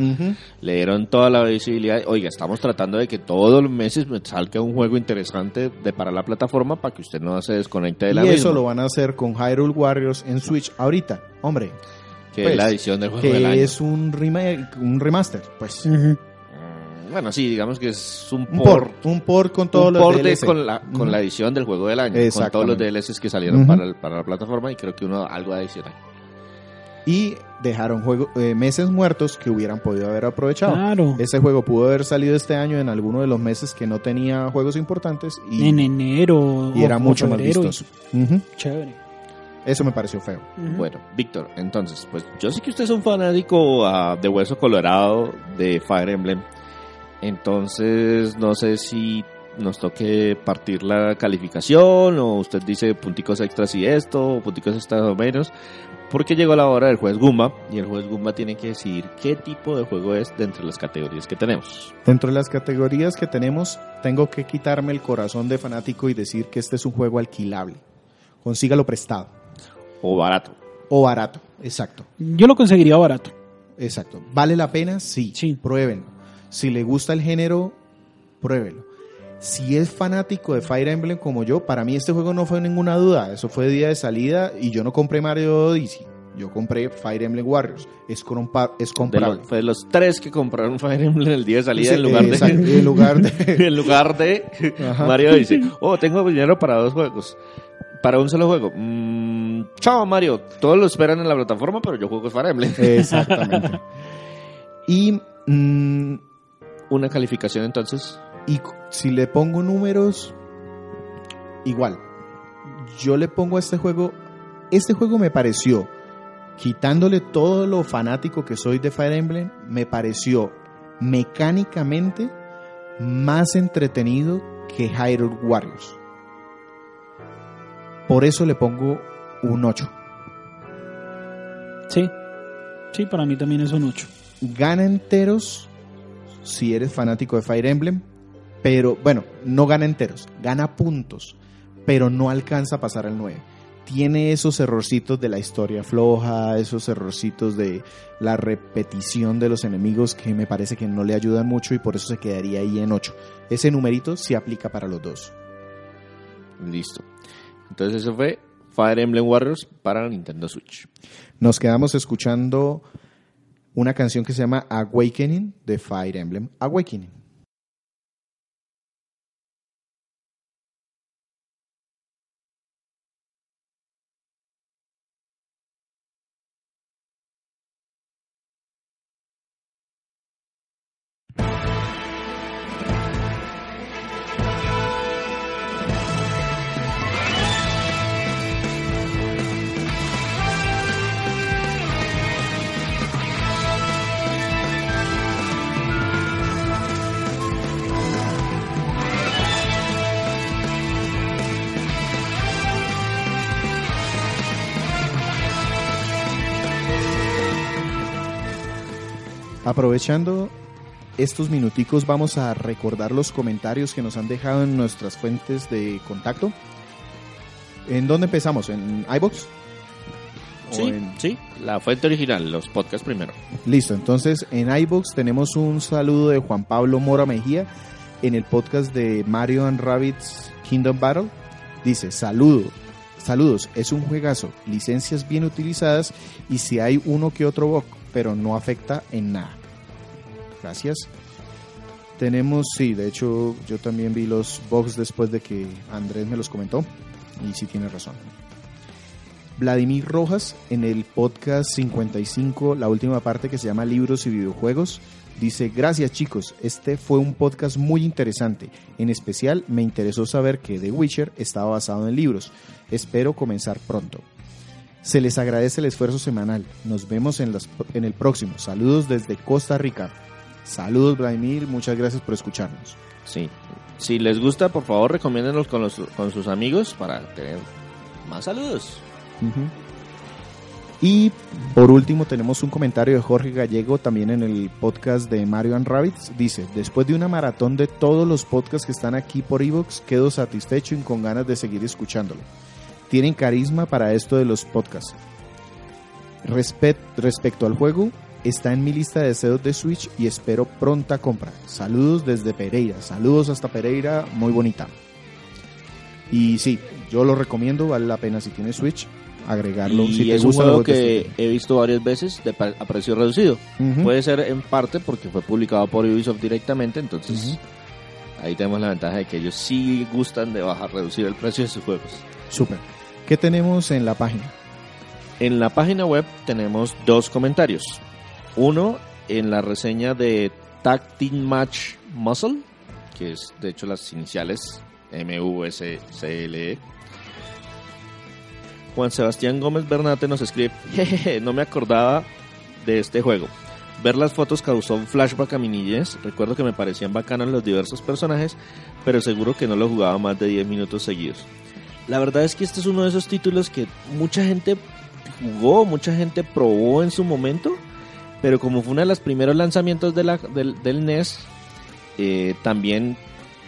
Speaker 3: Le dieron toda la visibilidad. Oiga, estamos tratando de que todos los meses me salga un juego interesante de para la plataforma para que usted no se desconecte de la
Speaker 2: Y eso
Speaker 3: misma,
Speaker 2: lo van a hacer con Hyrule Warriors en Switch ahorita. Hombre,
Speaker 3: que
Speaker 2: pues,
Speaker 3: es la edición del juego del año.
Speaker 2: que es un remake, un remaster, pues.
Speaker 1: Ujú.
Speaker 3: Mm, Bueno, sí, digamos que es un,
Speaker 2: Un
Speaker 3: por,
Speaker 2: port, un port con todos
Speaker 3: un
Speaker 2: los
Speaker 3: port de-
Speaker 2: DLC.
Speaker 3: con la con
Speaker 2: Ujú.
Speaker 3: la edición del juego del año, con todos los. DLCs que salieron
Speaker 2: Ujú.
Speaker 3: para, el- para la plataforma y creo que uno algo adicional.
Speaker 2: Y dejaron juego, eh, meses muertos que hubieran podido haber aprovechado.
Speaker 1: Claro.
Speaker 2: Ese juego pudo haber salido este año en alguno de los meses que no tenía juegos importantes y,
Speaker 1: En enero.
Speaker 2: y era mucho más vistoso. Ujú.
Speaker 1: Chévere.
Speaker 2: Eso me pareció feo.
Speaker 3: Bueno, Víctor, entonces, pues yo sé que usted es un fanático ah, de hueso colorado de Fire Emblem. Entonces, no sé si nos toque partir la calificación o usted dice punticos extras y esto, o punticos extras o menos. Porque llegó la hora del juez Gumba y el juez Gumba tiene que decidir qué tipo de juego es de entre las categorías que tenemos.
Speaker 2: Dentro de las categorías que tenemos, tengo que quitarme el corazón de fanático y decir que este es un juego alquilable. Consígalo prestado.
Speaker 3: O barato.
Speaker 2: O barato. Exacto.
Speaker 1: Yo lo conseguiría barato.
Speaker 2: Exacto. ¿Vale la pena? Sí.
Speaker 1: Sí.
Speaker 2: Pruébenlo. Si le gusta el género, pruébelo. Si es fanático de Fire Emblem como yo, para mí este juego no fue ninguna duda. Eso fue día de salida y yo no compré Mario Odyssey. Yo compré Fire Emblem Warriors. Es, compa- es
Speaker 3: De
Speaker 2: comprable.
Speaker 3: los, fue de los tres que compraron Fire Emblem el día de salida
Speaker 2: Sí,
Speaker 3: en lugar
Speaker 2: exacto,
Speaker 3: de...
Speaker 2: en lugar de...
Speaker 3: en lugar de. Mario dice, oh, tengo dinero para dos juegos. Para un solo juego. Mm, chao, Mario. Todos lo esperan en la plataforma, pero yo juego Fire Emblem.
Speaker 2: Exactamente. Y, mm,
Speaker 3: Una calificación entonces.
Speaker 2: y si le pongo números, igual. Yo le pongo a este juego, este juego me pareció, quitándole todo lo fanático que soy de Fire Emblem, me pareció mecánicamente más entretenido que Hyrule Warriors. Por eso le pongo un 8.
Speaker 1: Sí. Sí, para mí también es un 8.
Speaker 2: Gana enteros si eres fanático de Fire Emblem, pero bueno, no gana enteros, gana puntos, pero no alcanza a pasar al 9. Tiene esos errorcitos de la historia floja, esos errorcitos de la repetición de los enemigos que me parece que no le ayudan mucho y por eso se quedaría ahí en 8. Ese numerito sí aplica para los dos.
Speaker 3: Listo. Entonces eso fue Fire Emblem Warriors para Nintendo Switch.
Speaker 2: Nos quedamos escuchando una canción que se llama Awakening de Fire Emblem Awakening. Aprovechando estos minuticos vamos a recordar los comentarios que nos han dejado en nuestras fuentes de contacto. ¿En dónde empezamos? ¿En iBox?
Speaker 3: Sí, sí, la fuente original, los podcasts primero.
Speaker 2: Listo, entonces en iBox tenemos un saludo de Juan Pablo Mora Mejía en el podcast de Mario and Rabbits Kingdom Battle. Dice, saludo, saludos, es un juegazo, licencias bien utilizadas y si hay uno que otro bug, pero no afecta en nada. Gracias. Tenemos, sí, de hecho yo también vi los bugs después de que Andrés me los comentó y sí tiene razón. Vladimir Rojas en el podcast 55, la última parte que se llama Libros y Videojuegos, dice, gracias chicos, este fue un podcast muy interesante. En especial me interesó saber que The Witcher estaba basado en libros. Espero comenzar pronto. Se les agradece el esfuerzo semanal. Nos vemos en, las- en el próximo. Saludos desde Costa Rica. Saludos Vladimir, muchas gracias por escucharnos.
Speaker 3: Sí. Si les gusta, por favor, recomiéndenlos con, los, con sus amigos para tener más saludos.
Speaker 2: Y por último tenemos un comentario de Jorge Gallego también en el podcast de Mario and Rabbits. Dice, después de una maratón de todos los podcasts que están aquí por Evox, quedo satisfecho y con ganas de seguir escuchándolo. Tienen carisma para esto de los podcasts. Respecto al juego, está en mi lista de deseos de Switch y espero pronta compra. Saludos desde Pereira. Saludos hasta Pereira, muy bonita. Y sí, yo lo recomiendo, vale la pena si tienes Switch agregarlo.
Speaker 3: Y
Speaker 2: si te
Speaker 3: es un juego que he visto varias veces de a precio reducido. Puede ser en parte porque fue publicado por Ubisoft directamente, entonces ahí tenemos la ventaja de que ellos sí gustan de bajar, reducir el precio de sus juegos.
Speaker 2: Súper. ¿Qué tenemos en la página?
Speaker 3: En la página web tenemos dos comentarios. Uno en la reseña de Tag Team Match Muscle, que es de hecho las iniciales M-U-S-C-L-E. Juan Sebastián Gómez Bernate nos escribe, jejeje, no me acordaba de este juego. Ver las fotos causó un flashback a mi niñez. Recuerdo que me parecían bacanos los diversos personajes, pero seguro que no lo jugaba más de 10 minutos seguidos. La verdad es que este es uno de esos títulos que mucha gente jugó, mucha gente probó en su momento, pero como fue uno de los primeros lanzamientos de la- del, del NES, eh, también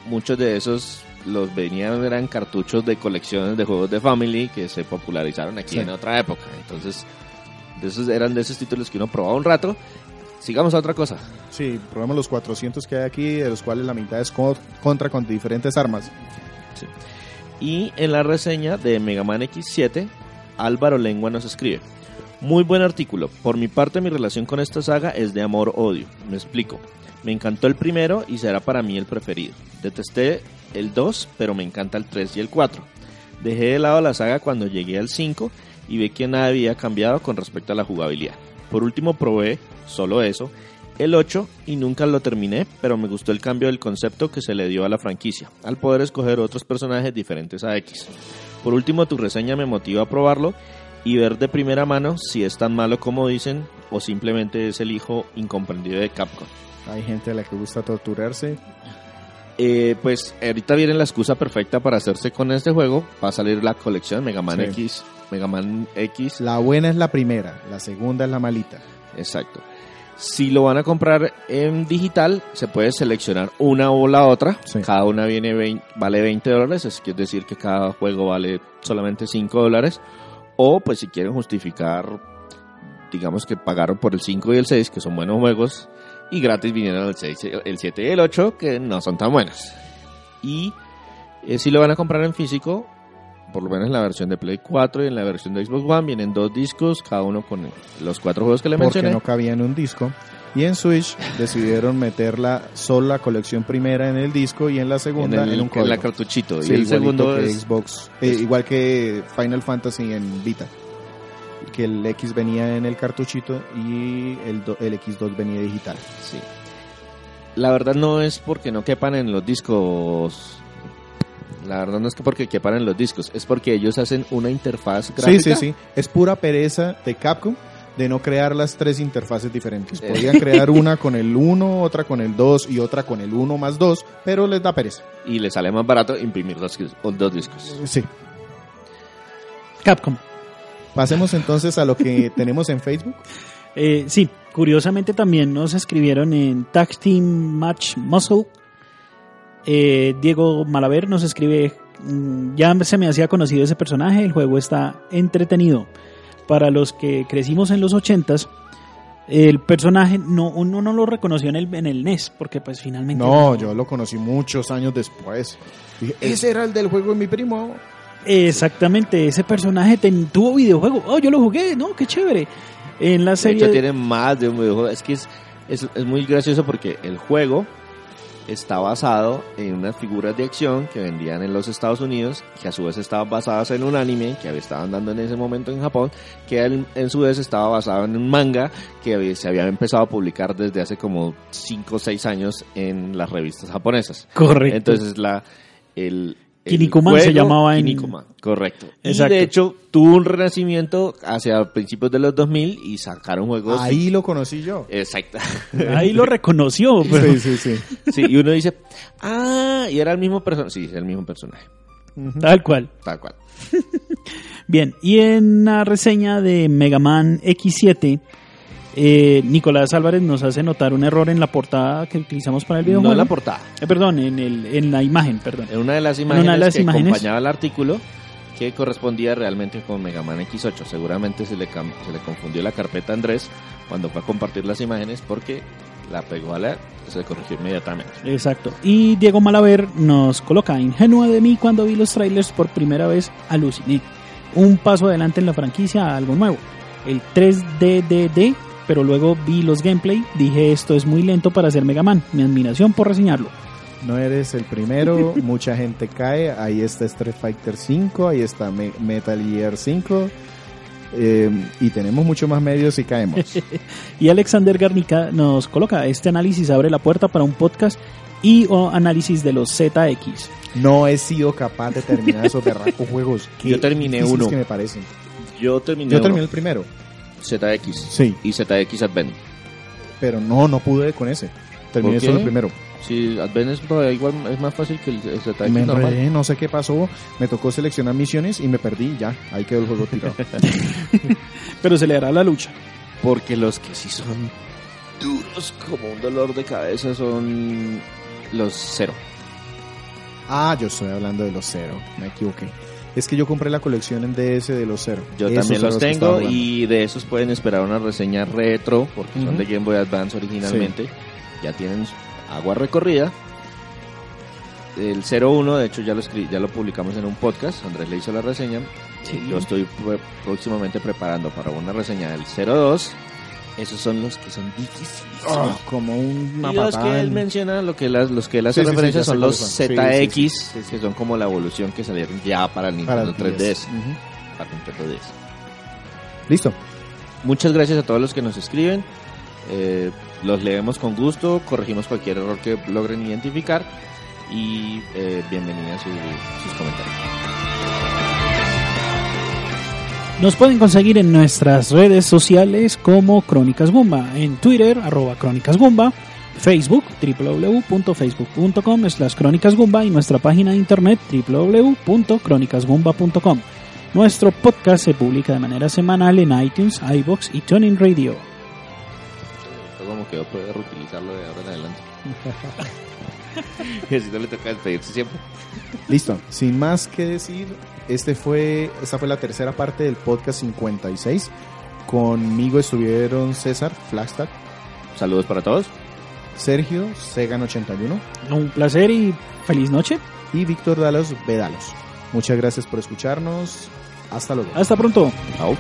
Speaker 3: muchos de esos los venían, eran cartuchos de colecciones de juegos de Family que se popularizaron aquí
Speaker 2: Sí.
Speaker 3: en otra época. Entonces, de esos, eran de esos títulos que uno probaba un rato. Sigamos a otra cosa.
Speaker 2: Sí, probamos los 400 que hay aquí, de los cuales la mitad es co- contra con diferentes armas.
Speaker 3: Y en la reseña de Mega Man X7, Álvaro Lengua nos escribe. Muy buen artículo. Por mi parte, mi relación con esta saga es de amor-odio. Me explico. Me encantó el primero y será para mí el preferido. Detesté el 2, pero me encanta el 3 y el 4. Dejé de lado la saga cuando llegué al 5 y vi que nada había cambiado con respecto a la jugabilidad. Por último probé, solo eso, el 8 y nunca lo terminé, pero me gustó el cambio del concepto que se le dio a la franquicia, al poder escoger otros personajes diferentes a X. Por último, tu reseña me motiva a probarlo y ver de primera mano si es tan malo como dicen o simplemente es el hijo incomprendido de Capcom.
Speaker 2: Hay gente a la que gusta torturarse.
Speaker 3: Eh, pues ahorita viene la excusa perfecta para hacerse con este juego. Va a salir la colección Mega Man
Speaker 2: Sí.
Speaker 3: X. Mega Man X.
Speaker 2: La buena es la primera, la segunda es la malita.
Speaker 3: Exacto. Si lo van a comprar en digital, se puede seleccionar una o la otra.
Speaker 2: Sí.
Speaker 3: Cada una viene vein- vale 20 dólares, es decir que cada juego vale solamente 5 dólares. O pues si quieren justificar, digamos que pagaron por el 5 y el 6, que son buenos juegos, y gratis vinieron el 6, el 7 y el 8, que no son tan buenos. Y eh, si lo van a comprar en físico, por lo menos en la versión de Play 4 y en la versión de Xbox One, vienen dos discos, cada uno con los cuatro juegos que le
Speaker 2: Porque
Speaker 3: mencioné.
Speaker 2: no cabía en un disco. Y en Switch decidieron meterla solo la colección primera en el disco y en la segunda en,
Speaker 3: el,
Speaker 2: un
Speaker 3: en la cartuchito.
Speaker 2: Sí,
Speaker 3: y el segundo
Speaker 2: que
Speaker 3: es,
Speaker 2: Xbox, eh,
Speaker 3: es-
Speaker 2: igual que Final Fantasy en Vita. Que el X venía en el cartuchito y el, do- el X2 venía digital.
Speaker 3: sí. La verdad no es porque no quepan en los discos. La verdad no es que porque quepan en los discos, es porque ellos hacen una interfaz gráfica.
Speaker 2: Sí, sí, sí. Es pura pereza de Capcom de no crear las tres interfaces diferentes.
Speaker 3: Eh.
Speaker 2: Podían crear una con el 1, otra con el 2 y otra con el 1 más 2, pero les da pereza.
Speaker 3: Y les sale más barato imprimir dos, dos discos.
Speaker 2: Sí.
Speaker 1: Capcom.
Speaker 2: Pasemos entonces a lo que tenemos en Facebook.
Speaker 1: Eh, sí, curiosamente también nos escribieron en Tag Team Match Muscle. Eh, Diego Malaver nos escribe, mm, ya se me hacía conocido ese personaje, el juego está entretenido. Para los que crecimos en los ochentas, el personaje no, uno no lo reconoció en el, en el NES, porque pues finalmente...
Speaker 2: No, yo lo conocí muchos años después. Dije, ese era el del juego de mi primo.
Speaker 1: Exactamente, ese personaje ten- tuvo videojuego. Oh, yo lo jugué, ¿no? Qué chévere. En la
Speaker 3: De
Speaker 1: serie...
Speaker 3: hecho, tiene más de un videojuego. Es que es, es, es muy gracioso porque el juego está basado en unas figuras de acción que vendían en los Estados Unidos, que a su vez estaban basadas en un anime que estaban dando en ese momento en Japón, que en, su vez estaba basado en un manga que se había empezado a publicar desde hace como 5 o 6 años en las revistas japonesas.
Speaker 1: Correcto.
Speaker 3: Entonces la el
Speaker 1: Kinnikuman se llamaba en-
Speaker 3: Kinnikuman, correcto.
Speaker 1: Exacto.
Speaker 3: Y de hecho tuvo un renacimiento hacia principios de los 2000 y sacaron juegos
Speaker 2: Ahí lo conocí yo.
Speaker 3: Exacto.
Speaker 1: Ahí lo reconoció, pero...
Speaker 2: Sí, sí, sí.
Speaker 3: Sí, y uno dice, "Ah, y era el mismo personaje." Sí, el mismo personaje.
Speaker 1: Tal cual.
Speaker 3: tal cual.
Speaker 1: Bien, y en la reseña de Mega Man X7, eh, Nicolás Álvarez nos hace notar un error en la portada que utilizamos para el
Speaker 3: No
Speaker 1: videojuego.
Speaker 3: en la portada.
Speaker 1: Eh, perdón, en, el, en la imagen, perdón.
Speaker 3: En una de las imágenes
Speaker 1: una de las
Speaker 3: que
Speaker 1: imágenes.
Speaker 3: acompañaba el artículo que correspondía realmente con Mega Man X8. Seguramente se le, se le confundió la carpeta a Andrés cuando fue a compartir las imágenes porque la pegó a la... se corrigió inmediatamente.
Speaker 1: Exacto. Y Diego Malaver nos coloca, ingenua de mí cuando vi los trailers por primera vez, aluciné. Un paso adelante en la franquicia a algo nuevo. El 3DDD, pero luego vi los gameplay, dije esto es muy lento para hacer Mega Man. Mi admiración por reseñarlo.
Speaker 2: No eres el primero, mucha gente cae. Ahí está Street Fighter 5, ahí está Me- Metal Gear 5. eh, y tenemos mucho más medios y caemos.
Speaker 1: Y Alexander Garnica nos coloca, este análisis abre la puerta para un podcast y o análisis de los ZX.
Speaker 2: No he sido capaz de terminar esos berracos juegos.
Speaker 3: Yo terminé uno.
Speaker 2: que me parecen.
Speaker 3: Yo terminé,
Speaker 2: Yo terminé el primero.
Speaker 3: ZX
Speaker 2: Sí,
Speaker 3: y ZX Advent.
Speaker 2: pero no, no pude con ese. Terminé solo el primero.
Speaker 3: Sí, Advent es igual, es más fácil que el, ZX
Speaker 2: me
Speaker 3: normal.
Speaker 2: no sé qué pasó. Me tocó seleccionar misiones y me perdí. Ya, ahí quedó el juego tirado.
Speaker 1: Pero se le dará la lucha.
Speaker 3: Porque los que sí son duros como un dolor de cabeza son los cero.
Speaker 2: ah, yo estoy hablando de los cero. Me equivoqué. Es que yo compré la colección en DS de los cero.
Speaker 3: Yo
Speaker 2: Esos
Speaker 3: también los tengo y de esos pueden esperar una reseña retro porque son de Game Boy Advance originalmente. Ya tienen agua recorrida. El 01, de hecho ya lo escri- ya lo publicamos en un podcast, Andrés le hizo la reseña.
Speaker 1: Sí.
Speaker 3: Yo estoy pr- próximamente preparando para una reseña del 02. Esos son los que son difíciles.
Speaker 2: Ah, como una
Speaker 3: y los que él
Speaker 2: en-
Speaker 3: menciona, lo que las, los que él hace
Speaker 2: Sí, sí, sí,
Speaker 3: referencia
Speaker 2: ya sé
Speaker 3: son los.
Speaker 2: Sí,
Speaker 3: ZX,
Speaker 2: sí, sí, sí,
Speaker 3: que son como la evolución que salieron ya para el
Speaker 2: para
Speaker 3: Nintendo
Speaker 2: el
Speaker 3: 3DS.
Speaker 2: Ujú.
Speaker 3: Para Nintendo DS.
Speaker 2: Listo.
Speaker 3: Muchas gracias a todos los que nos escriben. Eh, los leemos con gusto, corregimos cualquier error que logren identificar y eh, bienvenidas sus, sus comentarios.
Speaker 1: Nos pueden conseguir en nuestras redes sociales como Crónicas Gumba, en Twitter, arroba Crónicas Gumba, Facebook, www.facebook.com slash crónicasgumba y nuestra página de internet www.crónicasgumba.com. Nuestro podcast se publica de manera semanal en iTunes, iBox y TuneIn Radio.
Speaker 3: Como que va a poder reutilizarlo de ahora en adelante. y así no le toca despedirse siempre.
Speaker 2: Listo, sin más que decir, este fue, esta fue la tercera parte del podcast 56. Conmigo estuvieron César Flagstaff,
Speaker 3: Saludos para todos.
Speaker 2: Sergio Segan81
Speaker 1: Un placer y feliz noche.
Speaker 2: y Víctor Dalos Vedalos. Muchas gracias por escucharnos. Hasta luego.
Speaker 1: Hasta pronto.
Speaker 3: Chao.